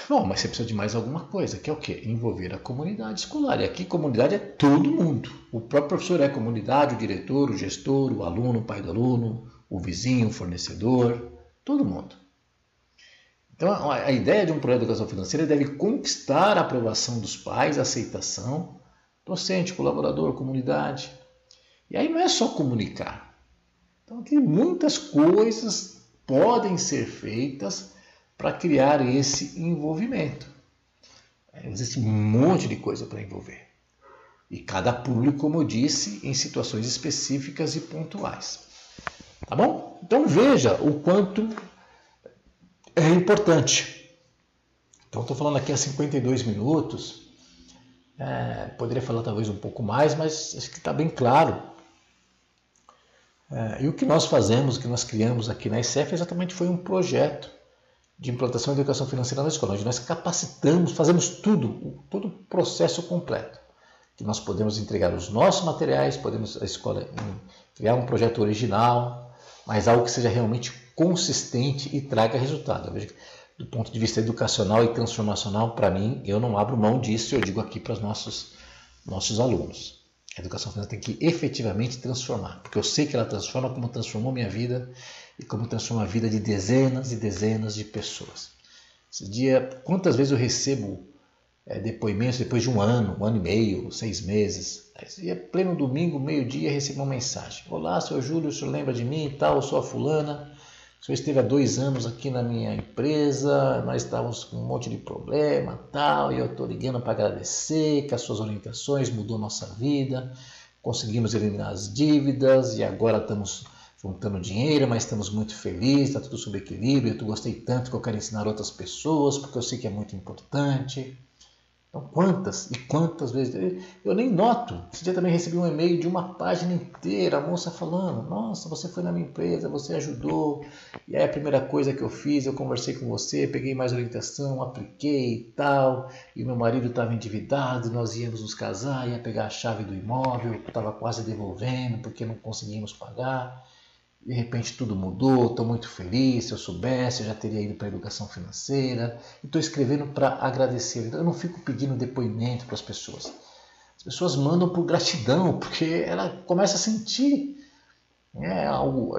Não, mas você precisa de mais alguma coisa, que é o quê? Envolver a comunidade escolar. E aqui comunidade é todo mundo. O próprio professor é comunidade, o diretor, o gestor, o aluno, o pai do aluno, o vizinho, o fornecedor, todo mundo. Então a ideia de um projeto de educação financeira deve conquistar a aprovação dos pais, a aceitação, docente, colaborador, comunidade. E aí não é só comunicar. Então aqui muitas coisas podem ser feitas para criar esse envolvimento. É, existe um monte de coisa para envolver. E cada público, como eu disse, em situações específicas e pontuais. Tá bom? Então veja o quanto é importante. Então estou falando aqui há 52 minutos. É, poderia falar talvez um pouco mais, mas acho que está bem claro. É, e o que nós fazemos, o que nós criamos aqui na ICEF exatamente foi um projeto de implantação da educação financeira na escola, onde nós capacitamos, fazemos tudo, todo o processo completo. Que nós podemos entregar os nossos materiais, podemos a escola criar um projeto original, mas algo que seja realmente consistente e traga resultado. Vejo, do ponto de vista educacional e transformacional, para mim, eu não abro mão disso, eu digo aqui para os nossos, nossos alunos. A educação financeira tem que efetivamente transformar, porque eu sei que ela transforma como transformou minha vida e como transforma a vida de dezenas e dezenas de pessoas. Esse dia, quantas vezes eu recebo é, depoimentos depois de um ano, um ano e meio, seis meses. Esse dia, pleno domingo, meio-dia, recebo uma mensagem. Olá, senhor Júlio, o senhor lembra de mim e tal? Eu sou a fulana. O senhor esteve há dois anos aqui na minha empresa, nós estávamos com um monte de problema tal, e eu estou ligando para agradecer que as suas orientações mudou nossa vida, conseguimos eliminar as dívidas e agora estamos juntando dinheiro, mas estamos muito felizes, está tudo sob equilíbrio, eu gostei tanto que eu quero ensinar outras pessoas, porque eu sei que é muito importante. Então, quantas e quantas vezes. Eu nem noto. Esse dia também recebi um e-mail de uma página inteira, a moça falando: Nossa, você foi na minha empresa, você ajudou. E aí a primeira coisa que eu fiz, eu conversei com você, peguei mais orientação, apliquei e tal. E meu marido estava endividado, nós íamos nos casar, ia pegar a chave do imóvel, estava quase devolvendo porque não conseguimos pagar de repente tudo mudou, estou muito feliz, se eu soubesse eu já teria ido para a educação financeira, e estou escrevendo para agradecer. Então eu não fico pedindo depoimento para as pessoas. As pessoas mandam por gratidão, porque ela começa a sentir. É algo,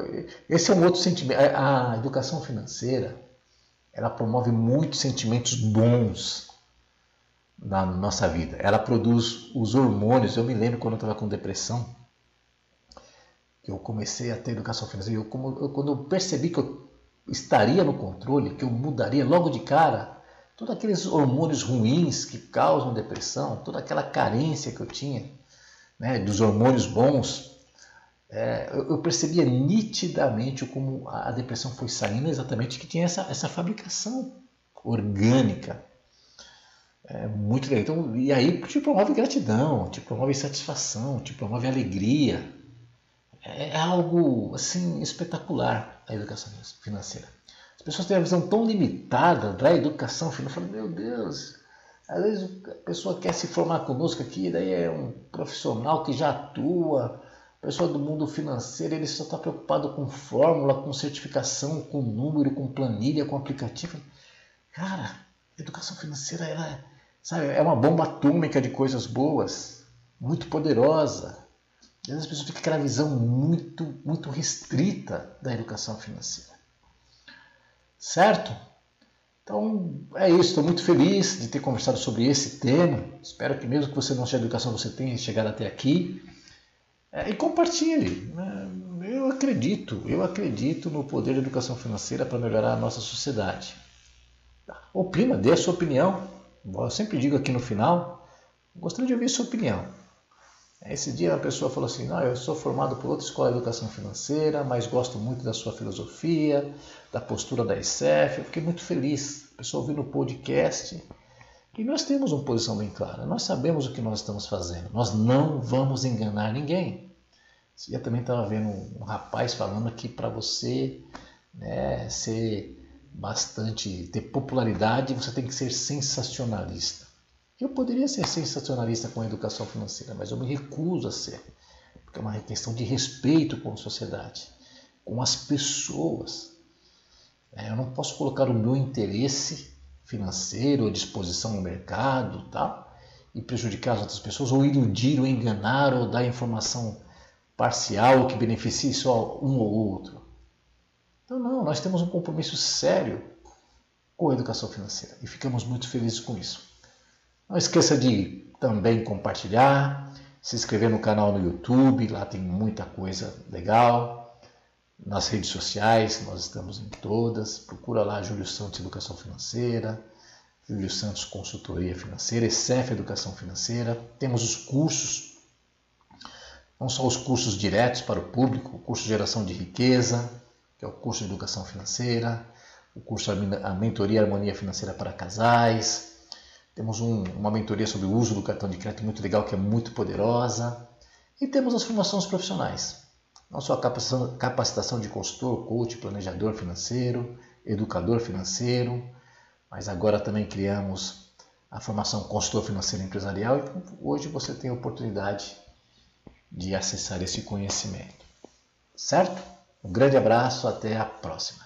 esse é um outro sentimento. A educação financeira ela promove muitos sentimentos bons na nossa vida. Ela produz os hormônios. Eu me lembro quando eu estava com depressão, que eu comecei a ter educação financeira. Eu, como, eu, quando eu percebi que eu estaria no controle, que eu mudaria logo de cara, todos aqueles hormônios ruins que causam depressão, toda aquela carência que eu tinha né, dos hormônios bons, é, eu, eu, percebia nitidamente como a, a, depressão foi saindo exatamente que tinha essa, essa fabricação orgânica. É muito legal. Então, e aí te promove gratidão, te promove satisfação, te promove alegria. É, é algo assim espetacular a educação financeira. As pessoas têm a visão tão limitada da educação financeira. Meu Deus, às vezes a pessoa quer se formar conosco aqui, daí é um profissional que já atua, pessoa do mundo financeiro, ele só está preocupado com fórmula, com certificação, com número, com planilha, com aplicativo. Cara, educação financeira ela é, sabe, é uma bomba atômica de coisas boas, muito poderosa. Às vezes as pessoas ficam com aquela visão muito, muito restrita da educação financeira. Certo? Então é isso, estou muito feliz de ter conversado sobre esse tema. Espero que mesmo que você não seja educação, você tenha chegado até aqui. É, e compartilhe. Né? Eu acredito, eu acredito no poder da educação financeira para melhorar a nossa sociedade. Opina, dê a sua opinião. Eu sempre digo aqui no final, gostaria de ouvir a sua opinião. Esse dia a pessoa falou assim: não, eu sou formado por outra escola de educação financeira, mas gosto muito da sua filosofia, da postura da ICEF. Eu fiquei muito feliz. A pessoa ouviu no podcast. E nós temos uma posição bem clara. Nós sabemos o que nós estamos fazendo. Nós não vamos enganar ninguém. Dia também estava vendo um rapaz falando que para você né, ser bastante, ter popularidade, você tem que ser sensacionalista. Eu poderia ser sensacionalista com a educação financeira, mas eu me recuso a ser, porque é uma questão de respeito com a sociedade, com as pessoas. É, eu não posso colocar o meu interesse financeiro à disposição no mercado tá? e prejudicar as outras pessoas, ou iludir, ou enganar, ou dar informação parcial que beneficie só um ou outro. Então, não, nós temos um compromisso sério com a educação financeira e ficamos muito felizes com isso. Não esqueça de também compartilhar, se inscrever no canal no YouTube, lá tem muita coisa legal. Nas redes sociais, nós estamos em todas. Procura lá Júlio Santos Educação Financeira, Júlio Santos Consultoria Financeira, ECEF Educação Financeira. Temos os cursos, não só os cursos diretos para o público, o curso de Geração de Riqueza, que é o curso de Educação Financeira, o curso A Mentoria e Harmonia Financeira para Casais, temos um, uma mentoria sobre o uso do cartão de crédito muito legal, que é muito poderosa. E temos as formações profissionais. Não só a capacitação, capacitação de consultor, coach, planejador financeiro, educador financeiro, mas agora também criamos a formação consultor financeiro empresarial. Então, hoje você tem a oportunidade de acessar esse conhecimento. Certo? Um grande abraço, até a próxima.